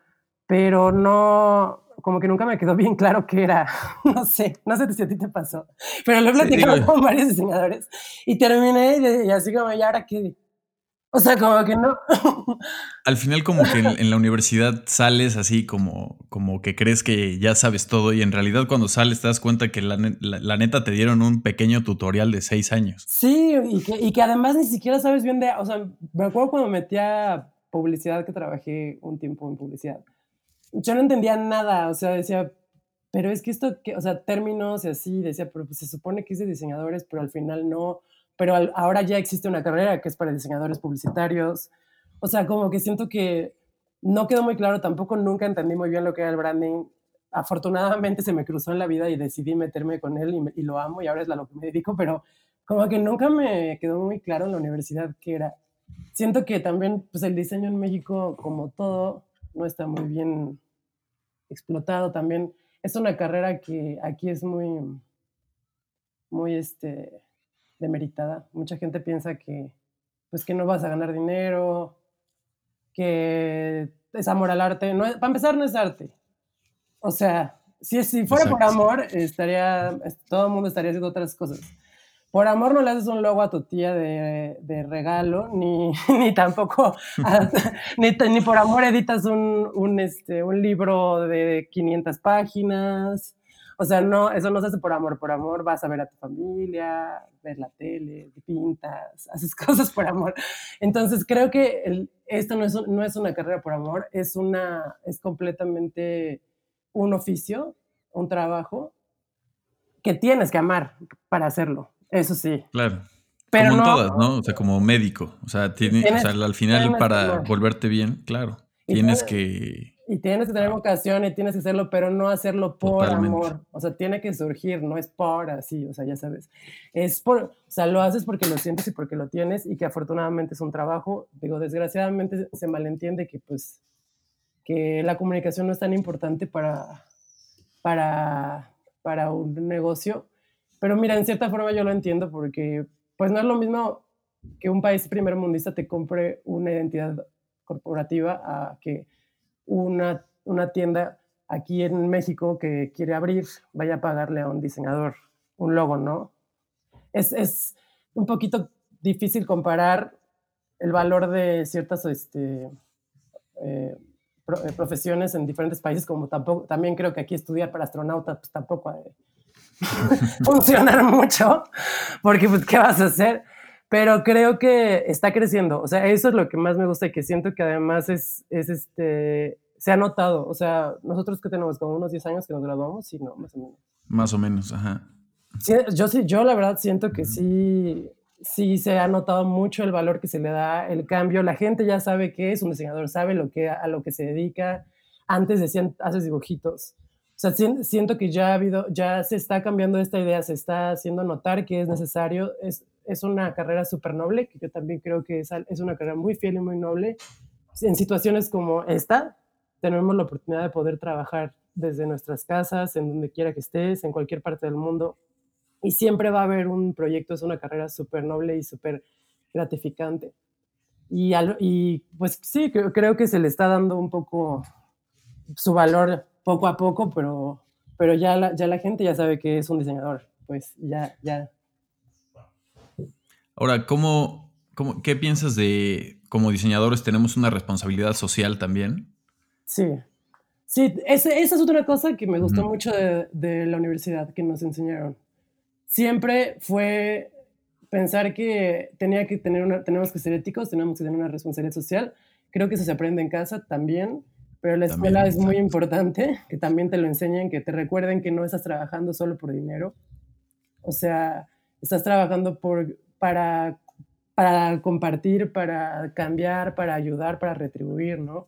pero no, como que nunca me quedó bien claro qué era. No sé, no sé si a ti te pasó, pero lo he platicado con varios diseñadores y terminé y, así como, ¿y ahora qué? O sea, como que no. Al final, como que en, la universidad sales así como, como que crees que ya sabes todo y en realidad cuando sales te das cuenta que la, neta te dieron un pequeño tutorial de seis años. Sí, y que, y que, además ni siquiera sabes bien de... O sea, me acuerdo cuando metí a publicidad que trabajé un tiempo en publicidad. Yo no entendía nada, o sea, decía, pero es que esto, que, o sea, términos y así, decía, pero pues se supone que es de diseñadores, pero al final no pero ahora ya existe una carrera que es para diseñadores publicitarios. O sea, como que siento que no quedó muy claro, tampoco nunca entendí muy bien lo que era el branding. Afortunadamente se me cruzó en la vida y decidí meterme con él y, lo amo y ahora es a lo que me dedico, pero como que nunca me quedó muy claro en la universidad qué era. Siento que también pues el diseño en México, como todo, no está muy bien explotado también. Es una carrera que aquí es muy, muy, este, demeritada. Mucha gente piensa que, pues, que no vas a ganar dinero, que es amor al arte. No, para empezar, no es arte. O sea, si, si fuera por amor, estaría, todo el mundo estaría haciendo otras cosas. Por amor no le haces un logo a tu tía de, de regalo, ni, ni tampoco, ni, ni, por amor editas un, un, este, un libro de 500 páginas, o sea, no, eso no se hace por amor, por amor vas a ver a tu familia, ver la tele, te pintas, haces cosas por amor. Entonces creo que el, esto no es, no es una carrera por amor, es, una, es completamente un oficio, un trabajo que tienes que amar para hacerlo, eso sí. Claro. Pero como en todas, ¿no? O sea, como médico. O sea, tiene, o sea al final para volverte bien, claro, tienes que y tienes que tener vocación y tienes que hacerlo, pero no hacerlo por amor. O sea, tiene que surgir, no es por así, o sea, ya sabes. Es por, o sea, lo haces porque lo sientes y porque lo tienes y que afortunadamente es un trabajo. Digo, desgraciadamente se malentiende que pues que la comunicación no es tan importante para, para, para un negocio. Pero mira, en cierta forma yo lo entiendo porque pues no es lo mismo que un país primer mundista te compre una identidad corporativa a que una, una tienda aquí en México que quiere abrir vaya a pagarle a un diseñador un logo, ¿no? Es, es un poquito difícil comparar el valor de ciertas este, eh, eh, profesiones en diferentes países, como tampoco, también creo que aquí estudiar para astronauta pues tampoco ha funcionar mucho, porque pues, ¿qué vas a hacer? Pero creo que está creciendo, o sea, eso es lo que más me gusta y que siento que además es, es este, se ha notado, o sea, nosotros que tenemos como unos 10 años que nos graduamos, sí, no, más o menos. Más o menos, ajá. yo sí, yo la verdad siento que sí, sí se ha notado mucho el valor que se le da, el cambio, la gente ya sabe qué es un diseñador, sabe lo que, a lo que se dedica, antes decían, haces dibujitos. O sea, siento que ya ha habido, ya se está cambiando esta idea, se está haciendo notar que es necesario, es, es una carrera súper noble, que yo también creo que es, es una carrera muy fiel y muy noble. En situaciones como esta, tenemos la oportunidad de poder trabajar desde nuestras casas, en donde quiera que estés, en cualquier parte del mundo. Y siempre va a haber un proyecto, es una carrera súper noble y súper gratificante. Y, y pues sí, creo, creo, que se le está dando un poco su valor poco a poco, pero, pero ya, la, ya la gente ya sabe que es un diseñador, pues ya, ya. Ahora, ¿cómo, cómo, ¿qué piensas de como diseñadores tenemos una responsabilidad social también? Sí, sí, esa es otra cosa que me gustó mucho de, de la universidad que nos enseñaron. Siempre fue pensar que tenía que tener una, tenemos que ser éticos, tenemos que tener una responsabilidad social. Creo que eso se aprende en casa también, pero la escuela es muy importante, que también te lo enseñen, que te recuerden que no estás trabajando solo por dinero. O sea, estás trabajando por, para, para compartir, para cambiar, para ayudar, para retribuir, ¿no?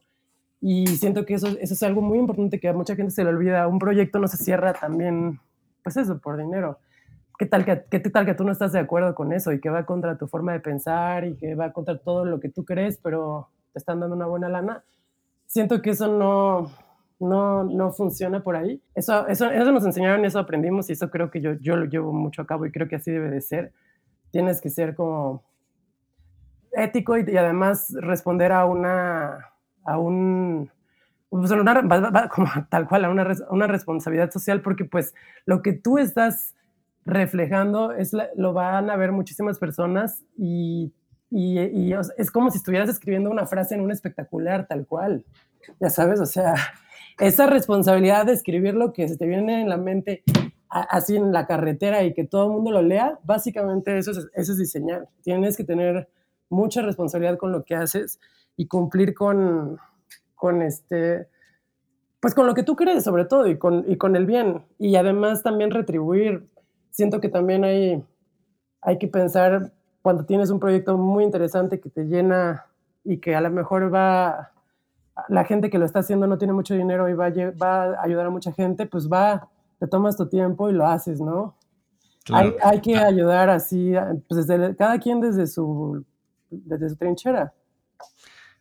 Y siento que eso, eso es algo muy importante que a mucha gente se le olvida. Un proyecto no se cierra también, pues eso, por dinero ¿qué tal que, qué tal que tú no estás de acuerdo con eso y que va contra tu forma de pensar y que va contra todo lo que tú crees, pero te están dando una buena lana? Siento que eso no, no, no funciona por ahí. Eso, eso, eso nos enseñaron, eso aprendimos y eso creo que yo, yo lo llevo mucho a cabo y creo que así debe de ser. Tienes que ser como ético y, además responder a una, a un, pues como tal cual, a una, una responsabilidad social porque pues lo que tú estás reflejando, es lo van a ver muchísimas personas y, y, es como si estuvieras escribiendo una frase en un espectacular, tal cual. Ya sabes, o sea, esa responsabilidad de escribir lo que se te viene en la mente así en la carretera y que todo el mundo lo lea, básicamente eso es, eso es diseñar. Tienes que tener mucha responsabilidad con lo que haces y cumplir con, con este, pues con lo que tú crees sobre todo y con, y con el bien. Y además también retribuir siento que también hay, hay que pensar cuando tienes un proyecto muy interesante que te llena y que a lo mejor va, la gente que lo está haciendo no tiene mucho dinero y va va a ayudar a mucha gente, pues va, te tomas tu tiempo y lo haces, ¿no? Hay, hay, que ayudar así, pues desde, cada quien desde su, desde su trinchera.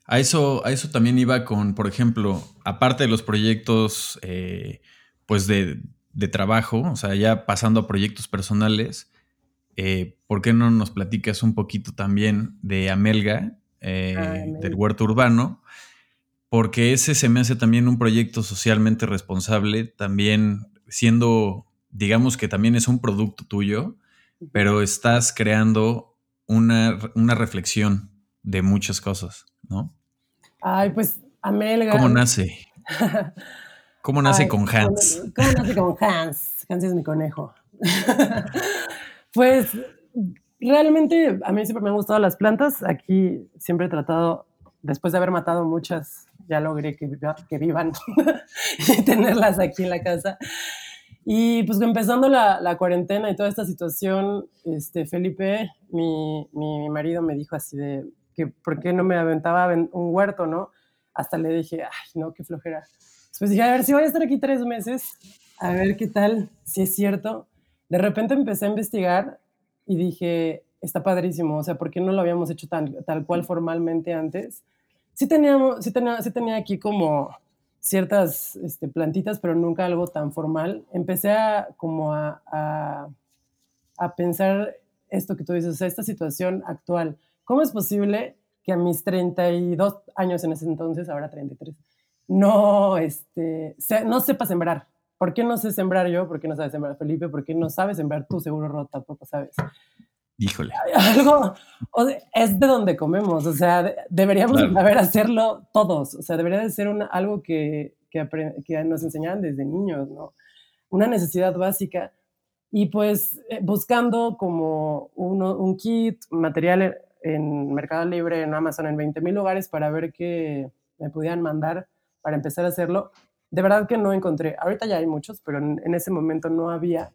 A eso, a eso también iba con, por ejemplo, aparte de los proyectos, eh, pues de, de trabajo, o sea, ya pasando a proyectos personales, eh, ¿por qué no nos platicas un poquito también de Amelga, eh, ah, del huerto urbano? Porque ese se me hace también un proyecto socialmente responsable, también siendo, digamos que también es un producto tuyo, pero estás creando una, una reflexión de muchas cosas, ¿no? Ay, pues Amelga. ¿Cómo nace? ¿Cómo nace con Hans? ¿Cómo, nace con Hans? Hans es mi conejo. pues realmente a mí siempre me han gustado las plantas. Aquí siempre he tratado, después de haber matado muchas, ya logré que, que vivan y tenerlas aquí en la casa. Y pues empezando la, la, cuarentena y toda esta situación, este, Felipe, mi, mi, marido, me dijo así de que por qué no me aventaba un huerto, ¿no? Hasta le dije, ay, no, qué flojera. Pues dije, a ver si voy a estar aquí tres meses, a ver qué tal, si es cierto. De repente empecé a investigar y dije, está padrísimo, o sea, ¿por qué no lo habíamos hecho tan, tal cual formalmente antes? Sí, teníamos, sí, tenía, sí tenía aquí como ciertas este, plantitas, pero nunca algo tan formal. Empecé a, como a, a, a pensar esto que tú dices, o sea, esta situación actual. ¿Cómo es posible que a mis 32 años en ese entonces, ahora 33, no, este, no sepa sembrar. ¿Por qué no sé sembrar yo? ¿Por qué no sabe sembrar Felipe? ¿Por qué no sabe sembrar tú? Seguro no tampoco sabes. Híjole. Algo, es de donde comemos, o sea, deberíamos saber hacerlo todos, o sea, debería de ser una, algo que, que, que, nos enseñaran desde niños, ¿no? Una necesidad básica. Y pues eh, buscando como uno, un kit, material en Mercado Libre, en Amazon, en 20 mil lugares para ver qué me podían mandar para empezar a hacerlo. De verdad que no encontré. Ahorita ya hay muchos, pero en, ese momento no había.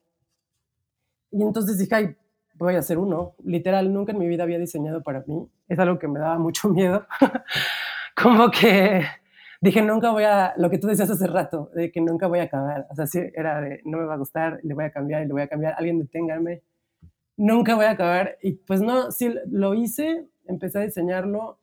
Y entonces dije, ay, voy a hacer uno. Literal, nunca en mi vida había diseñado para mí. Es algo que me daba mucho miedo. Como que dije, nunca voy a, lo que tú decías hace rato, de que nunca voy a acabar. O sea, sí, era de, no me va a gustar, le voy a cambiar le voy a cambiar. Alguien deténgame. Nunca voy a acabar. Y pues no, sí, lo hice, empecé a diseñarlo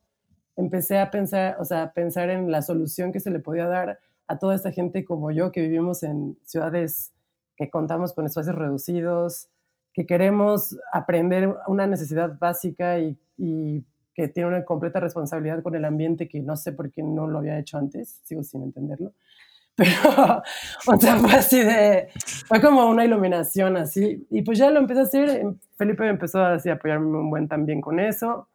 empecé a pensar, o sea, pensar en la solución que se le podía dar a toda esta gente como yo que vivimos en ciudades que contamos con espacios reducidos, que queremos aprender una necesidad básica y, que tiene una completa responsabilidad con el ambiente que no sé por qué no lo había hecho antes, sigo sin entenderlo. Pero, o sea, fue así de, fue como una iluminación así. Y pues ya lo empecé a hacer, Felipe empezó así a apoyarme un buen también con eso.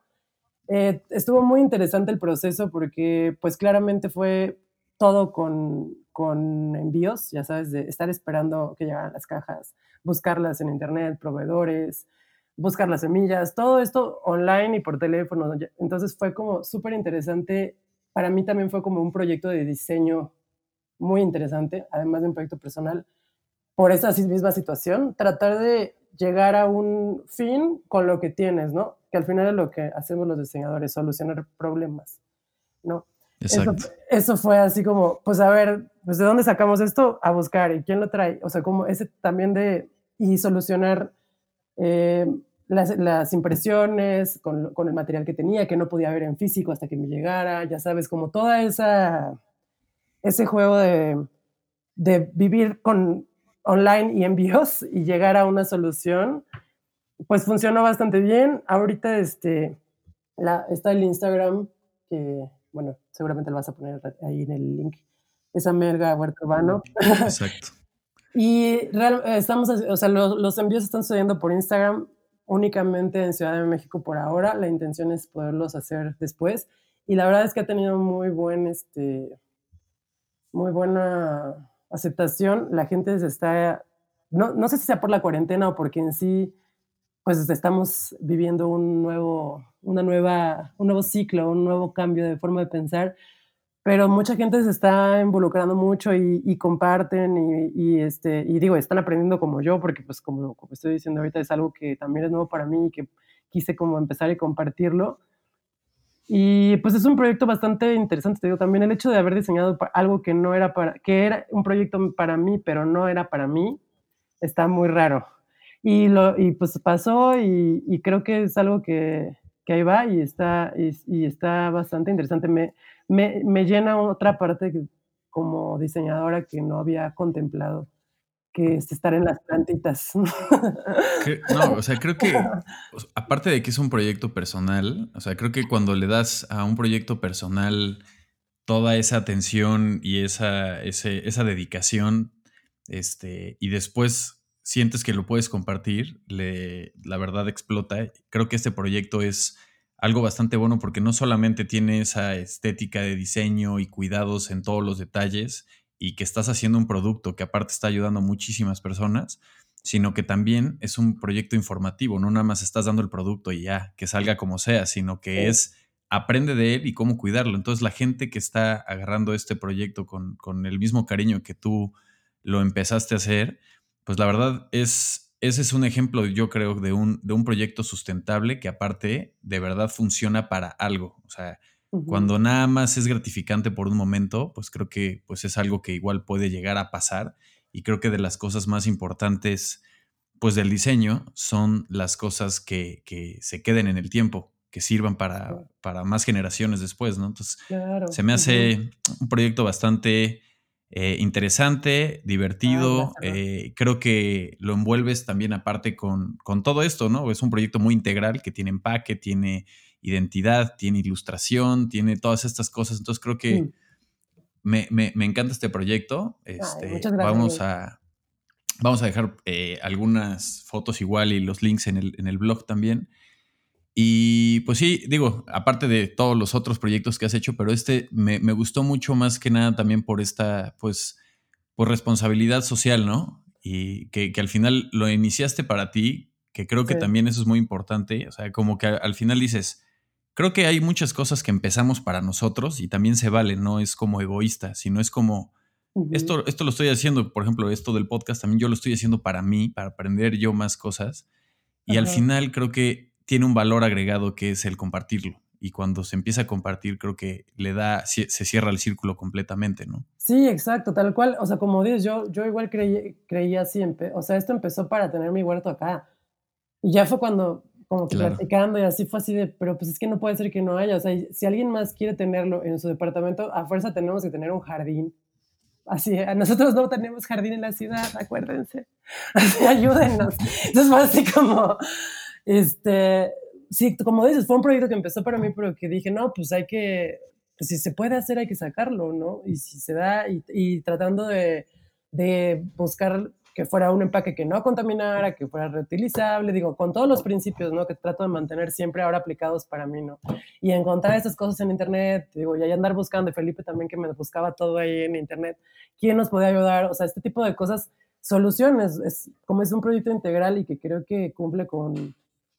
Eh, estuvo muy interesante el proceso porque pues claramente fue todo con, con envíos, ya sabes, de estar esperando que llegaran las cajas, buscarlas en internet, proveedores, buscar las semillas, todo esto online y por teléfono. Entonces fue como súper interesante. Para mí también fue como un proyecto de diseño muy interesante, además de un proyecto personal, por esa misma situación, tratar de llegar a un fin con lo que tienes, ¿no? Que al final es lo que hacemos los diseñadores, solucionar problemas, ¿no? Exacto. Eso, fue así como, pues a ver, pues de dónde sacamos esto a buscar y quién lo trae, o sea, como ese también de, y solucionar eh, las, las, impresiones con, con, el material que tenía, que no podía ver en físico hasta que me llegara, ya sabes, como toda esa ese juego de, de vivir con online y envíos y llegar a una solución, pues funcionó bastante bien. Ahorita este, la, está el Instagram, que bueno, seguramente lo vas a poner ahí en el link, esa Melga Huerta Urbano. Exacto. y estamos, o sea, los, los envíos están sucediendo por Instagram únicamente en Ciudad de México por ahora. La intención es poderlos hacer después. Y la verdad es que ha tenido muy buen, este, muy buena aceptación. La gente se está, no, no sé si sea por la cuarentena o porque en sí, pues estamos viviendo un nuevo, una nueva, un nuevo ciclo, un nuevo cambio de forma de pensar, pero mucha gente se está involucrando mucho y, comparten y, este, y digo, están aprendiendo como yo, porque pues como, como estoy diciendo ahorita es algo que también es nuevo para mí y que quise como empezar y compartirlo. Y pues es un proyecto bastante interesante, te digo, también el hecho de haber diseñado algo que no era para, que era un proyecto para mí, pero no era para mí, está muy raro. Y, lo, y pues pasó y, y creo que es algo que, que ahí va y está, y, está bastante interesante. Me, me, me llena otra parte como diseñadora que no había contemplado que es estar en las plantitas. no, o sea, creo que, aparte de que es un proyecto personal, o sea, creo que cuando le das a un proyecto personal toda esa atención y esa, esa dedicación, este, y después sientes que lo puedes compartir, le, la verdad explota. Creo que este proyecto es algo bastante bueno porque no solamente tiene esa estética de diseño y cuidados en todos los detalles, y que estás haciendo un producto que aparte está ayudando a muchísimas personas, sino que también es un proyecto informativo, no nada más estás dando el producto y ya, que salga como sea, sino que es aprende de él y cómo cuidarlo. Entonces la gente que está agarrando este proyecto con, con, el mismo cariño que tú lo empezaste a hacer, pues la verdad es, ese es un ejemplo, yo creo, de un, de un proyecto sustentable que aparte de verdad funciona para algo. O sea, cuando nada más es gratificante por un momento, pues creo que pues es algo que igual puede llegar a pasar y creo que de las cosas más importantes pues del diseño son las cosas que, se queden en el tiempo, que sirvan para, para más generaciones después, ¿no? Entonces, se me hace un proyecto bastante eh, interesante, divertido. Eh, creo que lo envuelves también aparte con, con, todo esto, ¿no? Es un proyecto muy integral que tiene empaque, tiene identidad, tiene ilustración, tiene todas estas cosas. Entonces creo que me, encanta este proyecto. Este, vamos, a, vamos a dejar eh, algunas fotos igual y los links en el, en el blog también. Y pues sí, digo, aparte de todos los otros proyectos que has hecho, pero este me, gustó mucho más que nada también por esta, pues, por responsabilidad social, ¿no? Y que, al final lo iniciaste para ti, que creo que también eso es muy importante. O sea, como que al final dices, creo que hay muchas cosas que empezamos para nosotros y también se vale, no es como egoísta, sino es como, esto, esto lo estoy haciendo, por ejemplo, esto del podcast también yo lo estoy haciendo para mí, para aprender yo más cosas. Y al final creo que tiene un valor agregado que es el compartirlo. Y cuando se empieza a compartir, creo que le da, se cierra el círculo completamente, ¿no? Sí, exacto, tal cual. O sea, como dices, yo, yo igual creí, creía siempre, o sea, esto empezó para tener mi huerto acá. Y ya fue cuando como que platicando y así fue así de, pero pues es que no puede ser que no haya, o sea, si alguien más quiere tenerlo en su departamento, a fuerza tenemos que tener un jardín. Así, nosotros no tenemos jardín en la ciudad, acuérdense. Así, ayúdennos. Entonces fue así como, este, sí, como dices, fue un proyecto que empezó para mí, pero que dije, no, pues hay que, pues si se puede hacer, hay que sacarlo, ¿no? Y si se da, y, y tratando de, de buscar que fuera un empaque que no contaminara, que fuera reutilizable, digo, con todos los principios, ¿no? Que trato de mantener siempre ahora aplicados para mí, ¿no? Y encontrar estas cosas en Internet, digo, y ahí andar buscando, Felipe también que me buscaba todo ahí en Internet, quién nos podía ayudar, o sea, este tipo de cosas, soluciones, es como es un proyecto integral y que creo que cumple con,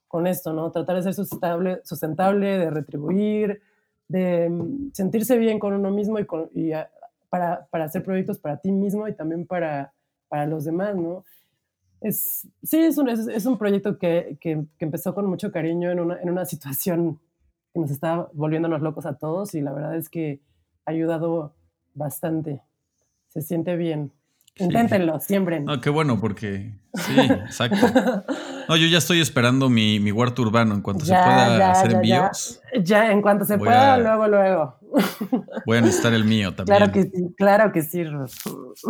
con esto, ¿no? Tratar de ser sustentable, sustentable de retribuir, de mm, sentirse bien con uno mismo y, con, y para, para hacer proyectos para ti mismo y también para para los demás, ¿no? Es, sí, es un, es, un proyecto que, que, empezó con mucho cariño en una, en una situación que nos estaba volviéndonos locos a todos y la verdad es que ha ayudado bastante. Se siente bien. Inténtenlo, siempre. No, qué bueno, porque sí, exacto. No, yo ya estoy esperando mi, mi huerto urbano en cuanto se pueda hacer envíos. Ya. en cuanto se pueda, luego, luego. Voy a necesitar el mío también. Claro que sí, claro que sí.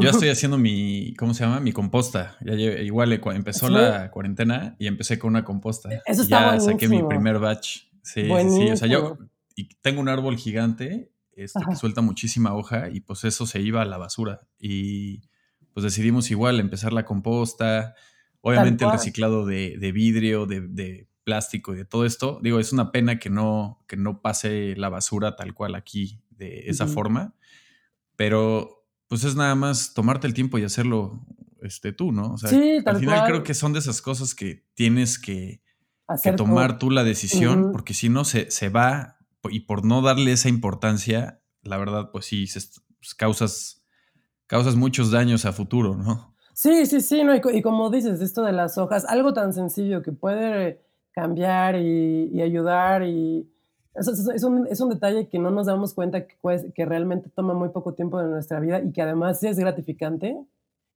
Yo estoy haciendo mi, ¿cómo se llama? Mi composta. Ya igual empezó la cuarentena y empecé con una composta. Eso está Ya saqué mi primer batch. Sí, sí, O sea, yo y tengo un árbol gigante este, que suelta muchísima hoja y pues eso se iba a la basura. Y pues decidimos igual empezar la composta, obviamente el reciclado de, vidrio, de, plástico y de todo esto. Digo, es una pena que no, que no pase la basura tal cual aquí de esa forma, pero pues es nada más tomarte el tiempo y hacerlo este, tú, ¿no? O sea, sí, al final creo que son de esas cosas que tienes que, tomar tú la decisión, porque si no se, se va y por no darle esa importancia, la verdad, pues sí, se, pues, causas causas muchos daños a futuro, ¿no? Sí, sí, sí, no, y, como dices, esto de las hojas, algo tan sencillo que puede cambiar y, ayudar y es, es, un, es, un, detalle que no nos damos cuenta que, pues, que realmente toma muy poco tiempo de nuestra vida y que además es gratificante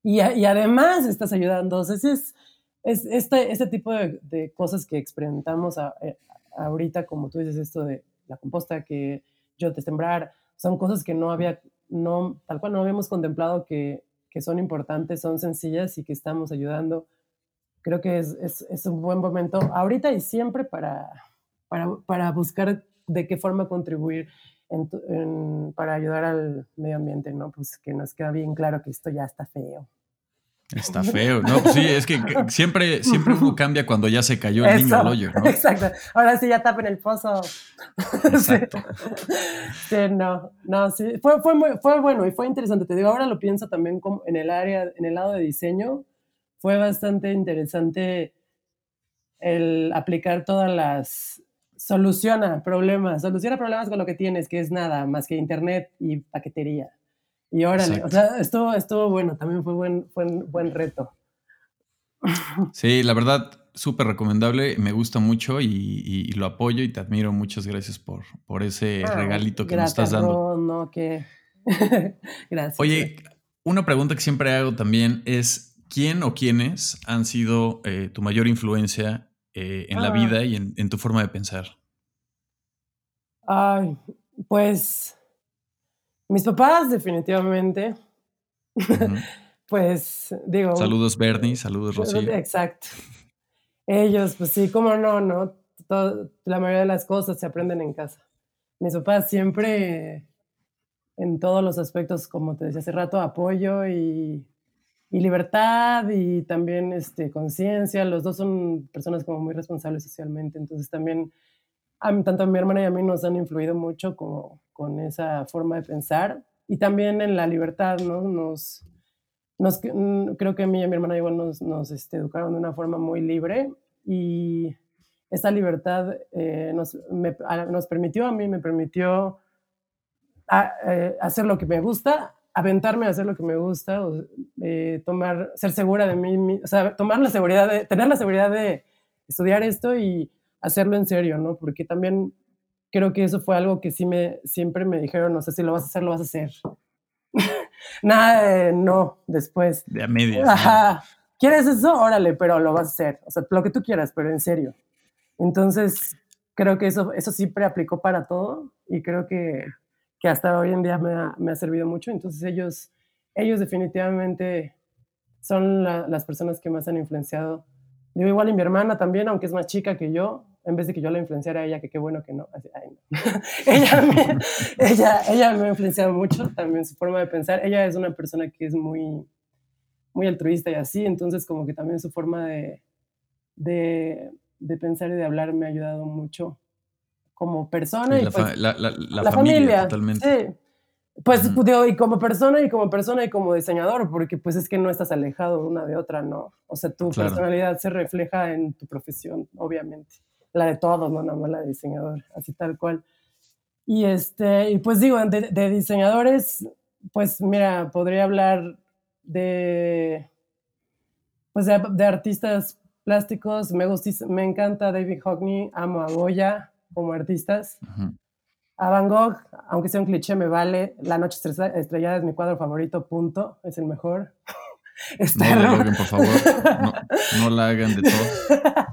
y, y además estás ayudando. es, es este, este tipo de, cosas que experimentamos eh, ahorita, como tú dices, esto de la composta que yo te sembrar, son cosas que no había no, tal cual no habíamos contemplado que, que son importantes, son sencillas y que estamos ayudando. Creo que es, es, es un buen momento ahorita y siempre para, para, para buscar de qué forma contribuir en, para ayudar al medio ambiente, ¿no? Pues que nos queda bien claro que esto ya está feo. Está feo, ¿no? Pues sí, es que siempre, siempre uno cambia cuando ya se cayó el niño al hoyo, ¿no? Exacto. Ahora sí ya tapen el pozo. Exacto. Sí, no, no, sí. Fue, fue, muy, fue bueno y fue interesante. Te digo, ahora lo pienso también como en el área, en el lado de diseño. Fue bastante interesante el aplicar todas las soluciona problemas, soluciona problemas con lo que tienes, que es nada más que internet y paquetería. Y órale, o sea, estuvo, estuvo bueno, también fue buen, buen reto. Sí, la verdad, súper recomendable, me gusta mucho y, lo apoyo y te admiro. Muchas gracias por, por ese ah, regalito que nos estás dando. No, no, que... gracias. Oye, una pregunta que siempre hago también es, ¿quién o quiénes han sido eh, tu mayor influencia eh, en la ah. vida y en, en tu forma de pensar? Ay, pues mis papás, definitivamente. pues digo. Saludos, Bernie. Saludos, Rocío. Exacto. Ellos, pues sí, cómo no, ¿no? la mayoría de las cosas se aprenden en casa. Mis papás siempre, en todos los aspectos, como te decía hace rato, apoyo y, y libertad y también este, conciencia. Los dos son personas como muy responsables socialmente, entonces también tanto a mi hermana y a mí nos han influido mucho como, con esa forma de pensar y también en la libertad, ¿no? Nos, nos, mm, creo que a mí y a mi hermana igual nos, nos este, educaron de una forma muy libre y esa libertad eh, nos, nos, permitió, a mí me permitió eh, hacer lo que me gusta, aventarme a hacer lo que me gusta, eh, tomar, ser segura de mí, o sea, tomar la seguridad de, tener la seguridad de estudiar esto y hacerlo en serio, ¿no? Porque también creo que eso fue algo que sí me, siempre me dijeron, no sé si lo vas a hacer, lo vas a hacer. Nada de no, después. De a medias. Ajá. ¿Quieres eso? Órale, pero lo vas a hacer. O sea, lo que tú quieras, pero en serio. Entonces, creo que eso, eso siempre aplicó para todo y creo que, que hasta hoy en día me ha, me ha, servido mucho. Entonces, ellos, ellos definitivamente son las personas que más han influenciado. Digo, igual y mi hermana también, aunque es más chica que yo, en vez de que yo la influenciara a ella, que qué bueno que no. ella, me, ella, ella me ha influenciado mucho también su forma de pensar. Ella es una persona que es muy, muy altruista y así, entonces como que también su forma de, de, de pensar y de hablar me ha ayudado mucho como persona. Y, la, pues, la, la, familia, totalmente. Sí. Pues digo, y como persona y como persona y como diseñador, porque pues es que no estás alejado una de otra, ¿no? O sea, tu personalidad se refleja en tu profesión, obviamente. La de todos, no nada más la de diseñador, así tal cual. Y este, y pues digo, de, de diseñadores, pues mira, podría hablar de, pues de, artistas plásticos. Me, gusta, me encanta David Hockney, amo a Goya como artistas. A Van Gogh, aunque sea un cliché, me vale. La noche estrellada es mi cuadro favorito, punto. Es el mejor. No le por favor. No, la hagan de todo.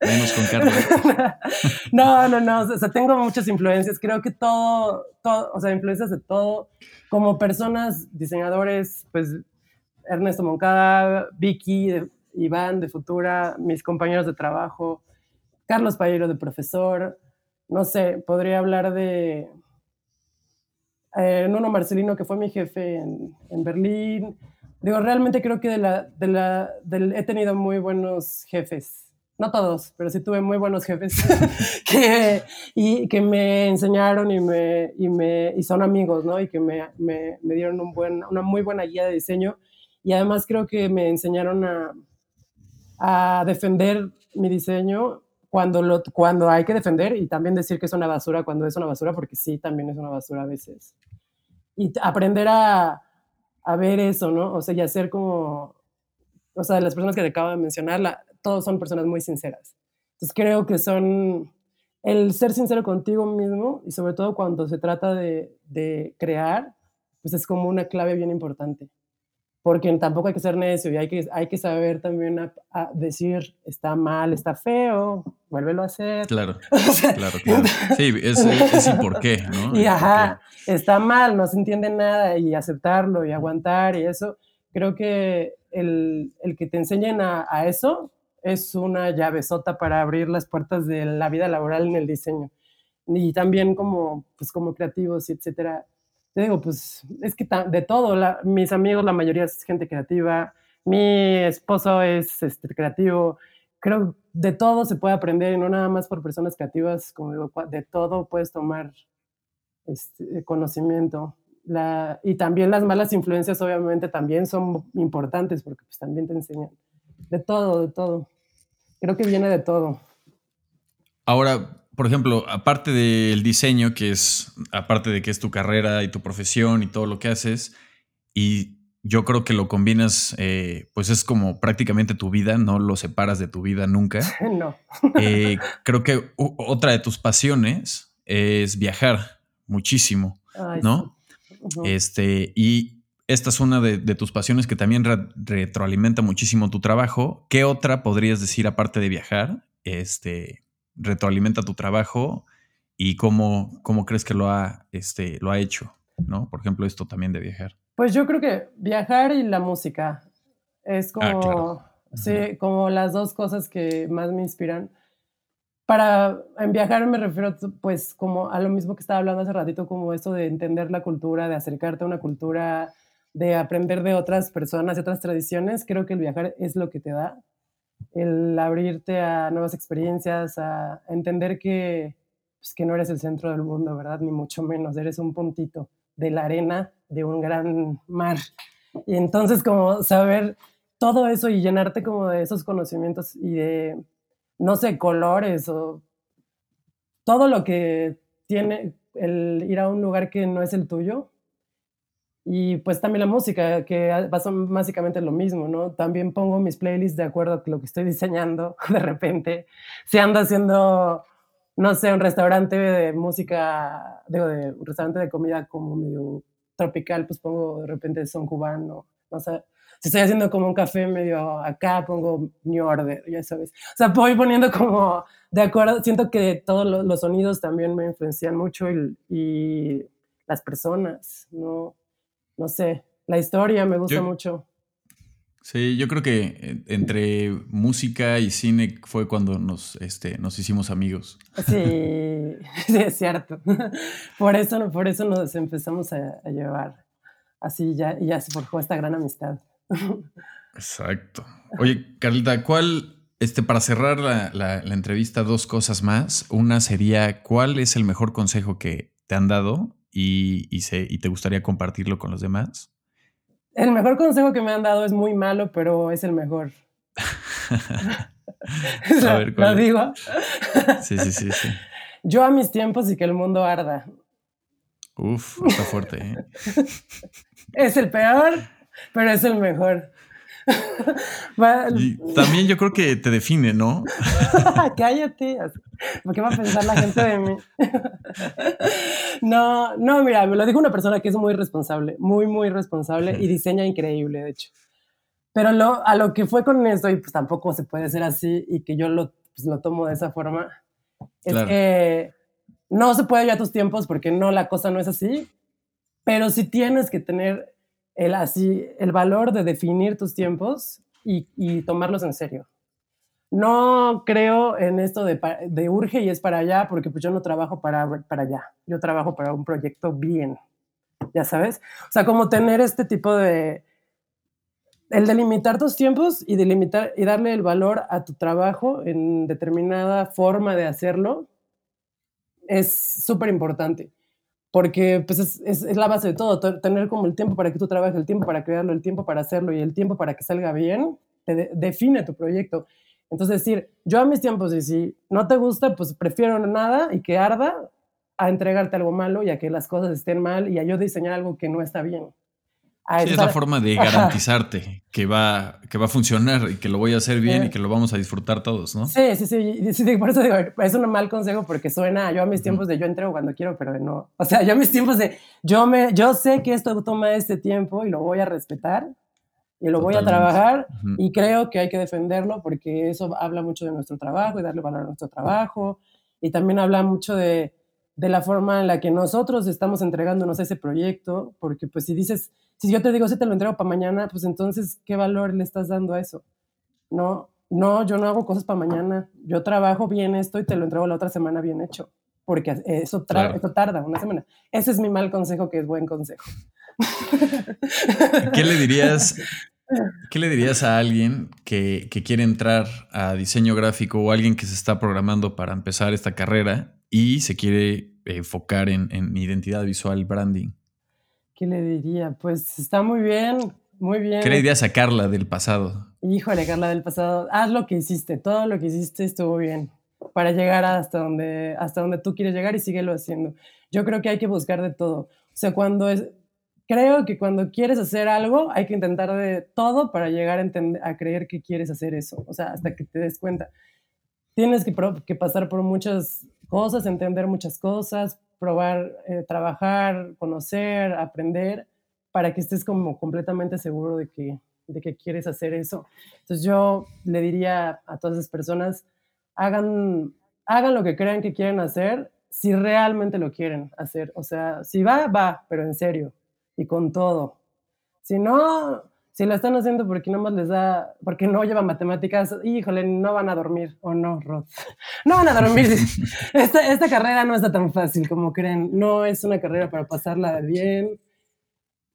Menos con Carla. no, no, no. O sea, tengo muchas influencias. Creo que todo, todo, o sea, influencias de todo. Como personas, diseñadores, pues Ernesto Moncada, Vicky, Iván de Futura, mis compañeros de trabajo, Carlos Payero de profesor, no sé, podría hablar de eh, Nuno Marcelino, que fue mi jefe en, en, Berlín. Digo, realmente creo que de la, de la, he tenido muy buenos jefes. No todos, pero sí tuve muy buenos jefes que, y, que me enseñaron y, me, y, me, y son amigos, ¿no? Y que me, me, me dieron un buen, una muy buena guía de diseño. Y además creo que me enseñaron a, a defender mi diseño cuando, lo, cuando hay que defender y también decir que es una basura cuando es una basura, porque sí, también es una basura a veces. Y aprender a, a ver eso, ¿no? O sea, y hacer como, o sea, las personas que te acabo de mencionar, todos son personas muy sinceras. Entonces creo que son el ser sincero contigo mismo y sobre todo cuando se trata de, de crear, pues es como una clave bien importante porque tampoco hay que ser necio y hay que, hay que saber también a, decir, está mal, está feo, vuélvelo a hacer. Claro, claro, claro. Sí, es, por qué, ¿no? Y ajá, está mal, no se entiende nada y aceptarlo y aguantar y eso, creo que el, el que te enseñen a, a, eso es una llavezota para abrir las puertas de la vida laboral en el diseño. Y también como, pues como creativos, etcétera digo, pues es que de todo, mis amigos, la mayoría es gente creativa, mi esposo es este, creativo, creo de todo se puede aprender y no nada más por personas creativas, como digo, de todo puedes tomar este, conocimiento. Y también las malas influencias obviamente también son importantes porque pues también te enseñan de todo, de todo. Creo que viene de todo. Ahora, por ejemplo, aparte del diseño, que es, aparte de que es tu carrera y tu profesión y todo lo que haces, y yo creo que lo combinas, eh, pues es como prácticamente tu vida, no lo separas de tu vida nunca. No. Eh, creo que otra de tus pasiones es viajar muchísimo, ¿no? Este, y esta es una de, tus pasiones que también retroalimenta muchísimo tu trabajo. ¿Qué otra podrías decir aparte de viajar? Este, retroalimenta tu trabajo y cómo, cómo crees que lo ha, este, lo ha hecho, ¿no? Por ejemplo, esto también de viajar. Pues yo creo que viajar y la música es ah, como, sí, como las dos cosas que más me inspiran. Para en viajar me refiero pues como a lo mismo que estaba hablando hace ratito, como esto de entender la cultura, de acercarte a una cultura, de aprender de otras personas, de otras tradiciones. Creo que el viajar es lo que te da el abrirte a nuevas experiencias, a, entender que, pues, que no eres el centro del mundo, ¿verdad? Ni mucho menos, eres un puntito de la arena de un gran mar. Y entonces como saber todo eso y llenarte como de esos conocimientos y de, no sé, colores o todo lo que tiene el ir a un lugar que no es el tuyo, y pues también la música, que pasa básicamente lo mismo, ¿no? También pongo mis playlists de acuerdo a lo que estoy diseñando de repente. Si ando haciendo, no sé, un restaurante de música, digo, de un restaurante de comida como medio tropical, pues pongo de repente son cubano, no sé. Si estoy haciendo como un café medio acá, pongo New Order, ya sabes. O sea, voy poniendo como de acuerdo. Siento que todos los sonidos también me influencian mucho y, y las personas, ¿no? No sé, la historia me gusta mucho. Sí, yo creo que eh, entre música y cine fue cuando nos, este, nos hicimos amigos. Sí, sí, es cierto. Por eso, por eso nos empezamos a, llevar así ya, y ya se forjó esta gran amistad. Exacto. Oye, Carlita, ¿cuál, este, para cerrar la, entrevista, dos cosas más. Una sería, ¿cuál es el mejor consejo que te han dado y, y te gustaría compartirlo con los demás? El mejor consejo que me han dado es muy malo, pero es el mejor. a ver, ¿Lo digo? sí, sí, sí, sí. Yo a mis tiempos y que el mundo arda. Uf, está fuerte. ¿eh? es el peor, pero es el mejor. también yo creo que te define, ¿no? Cállate. ¿Por qué va a pensar la gente de mí? no, no, mira, me lo dijo una persona que es muy responsable, muy, muy responsable y diseña increíble, de hecho. Pero lo, a lo que fue con esto, y pues tampoco se puede ser así y que yo lo, pues, lo tomo de esa forma, es que no se puede ya tus tiempos porque no, la cosa no es así, pero sí tienes que tener el, así, el valor de definir tus tiempos y, tomarlos en serio. No creo en esto de, de, urge y es para allá, porque pues yo no trabajo para, para allá, yo trabajo para un proyecto bien, ya sabes. O sea, como tener este tipo de, el delimitar tus tiempos y delimitar y darle el valor a tu trabajo en determinada forma de hacerlo es súper importante porque pues es, es, la base de todo, tener como el tiempo para que tú trabajes, el tiempo para crearlo, el tiempo para hacerlo y el tiempo para que salga bien, define tu proyecto. Entonces decir, yo a mis tiempos y si no te gusta, pues prefiero nada y que arda a entregarte algo malo y a que las cosas estén mal y a yo diseñar algo que no está bien es la forma de garantizarte que va, que va a funcionar y que lo voy a hacer bien y que lo vamos a disfrutar todos, ¿no? Sí, sí, sí, sí, por eso digo, es un mal consejo porque suena, yo a mis tiempos de yo entrego cuando quiero, pero no, o sea, yo a mis tiempos de yo me, yo sé que esto toma este tiempo y lo voy a respetar y lo voy a trabajar y creo que hay que defenderlo porque eso habla mucho de nuestro trabajo y darle valor a nuestro trabajo y también habla mucho de, de la forma en la que nosotros estamos entregándonos a ese proyecto, porque pues si dices, si yo te digo, si te lo entrego para mañana, pues entonces, ¿qué valor le estás dando a eso? No, no, yo no hago cosas para mañana. Yo trabajo bien esto y te lo entrego la otra semana bien hecho, porque eso, tarda una semana. Ese es mi mal consejo, que es buen consejo. ¿Qué le dirías? ¿Qué le dirías a alguien que, que, quiere entrar a diseño gráfico o alguien que se está programando para empezar esta carrera y se quiere enfocar en, en identidad visual, branding? ¿Qué le diría? Pues está muy bien, muy bien. ¿Qué le dirías a Carla del pasado? Híjole, Carla del pasado, haz lo que hiciste, todo lo que hiciste estuvo bien para llegar hasta donde, hasta donde tú quieres llegar y síguelo haciendo. Yo creo que hay que buscar de todo. O sea, cuando es, creo que cuando quieres hacer algo, hay que intentar de todo para llegar a, a creer que quieres hacer eso. O sea, hasta que te des cuenta. Tienes que, que pasar por muchas cosas, entender muchas cosas, probar, eh, trabajar, conocer, aprender, para que estés como completamente seguro de que, de que quieres hacer eso. Entonces yo le diría a todas esas personas, hagan, hagan lo que crean que quieren hacer si realmente lo quieren hacer. O sea, si va, va, pero en serio y con todo. Si no, si lo están haciendo porque no más les da, porque no llevan matemáticas, híjole, no van a dormir, o no, Rod. No van a dormir. esta, esta carrera no está tan fácil como creen. No es una carrera para pasarla bien.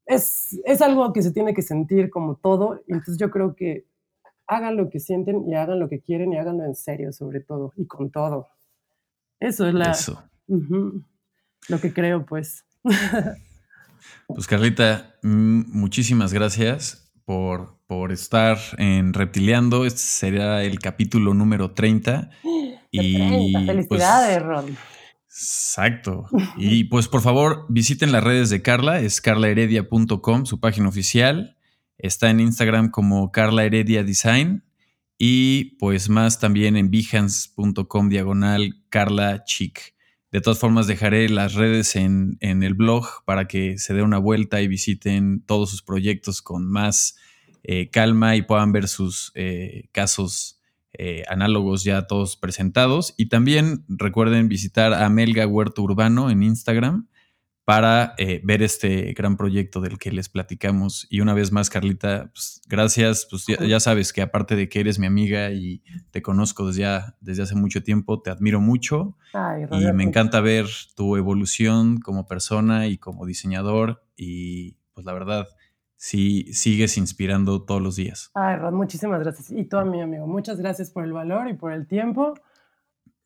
Es, es algo que se tiene que sentir como todo. Entonces yo creo que hagan lo que sienten y hagan lo que quieren y háganlo en serio, sobre todo, y con todo. Eso es la... Eso. lo que creo, pues. Pues Carlita, muchísimas gracias por, por estar en Reptileando. Este será el capítulo número 30. Y, pues, Felicidades, Ron. Exacto. Y pues por favor visiten las redes de Carla, es carlaheredia.com, su página oficial. Está en Instagram como Carla Heredia Design y pues más también en behance.com diagonal Carla Chic. De todas formas, dejaré las redes en, el blog para que se dé una vuelta y visiten todos sus proyectos con más eh, calma y puedan ver sus eh, casos eh, análogos ya todos presentados. Y también recuerden visitar a Melga Huerto Urbano en Instagram para eh, ver este gran proyecto del que les platicamos. Y una vez más, Carlita, pues, gracias. Pues ya, sabes que aparte de que eres mi amiga y te conozco desde, ya, desde hace mucho tiempo, te admiro mucho. y me encanta ver tu evolución como persona y como diseñador. Y pues la verdad, sí sigues inspirando todos los días. Ay, Rod, muchísimas gracias. Y tú a mí, amigo. Muchas gracias por el valor y por el tiempo.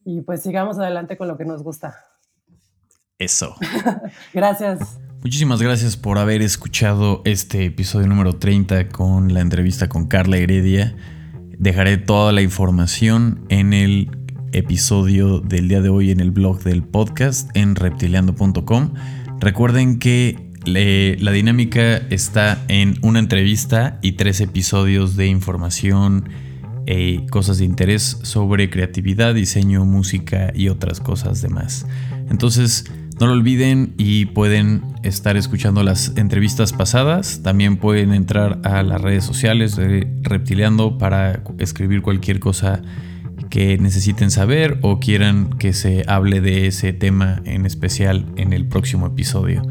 Y pues sigamos adelante con lo que nos gusta. Eso. gracias. Muchísimas gracias por haber escuchado este episodio número 30 con la entrevista con Carla Heredia. Dejaré toda la información en el episodio del día de hoy en el blog del podcast en reptiliando.com. Recuerden que la dinámica está en una entrevista y tres episodios de información y cosas de interés sobre creatividad, diseño, música y otras cosas demás. Entonces, no lo olviden y pueden estar escuchando las entrevistas pasadas. También pueden entrar a las redes sociales de Reptileando para escribir cualquier cosa que necesiten saber o quieran que se hable de ese tema en especial en el próximo episodio.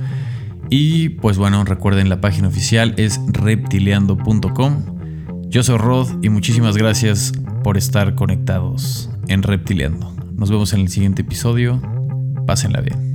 Y pues bueno, recuerden la página oficial es reptileando.com. Yo soy Rod y muchísimas gracias por estar conectados en Reptileando. Nos vemos en el siguiente episodio. Pásenla bien.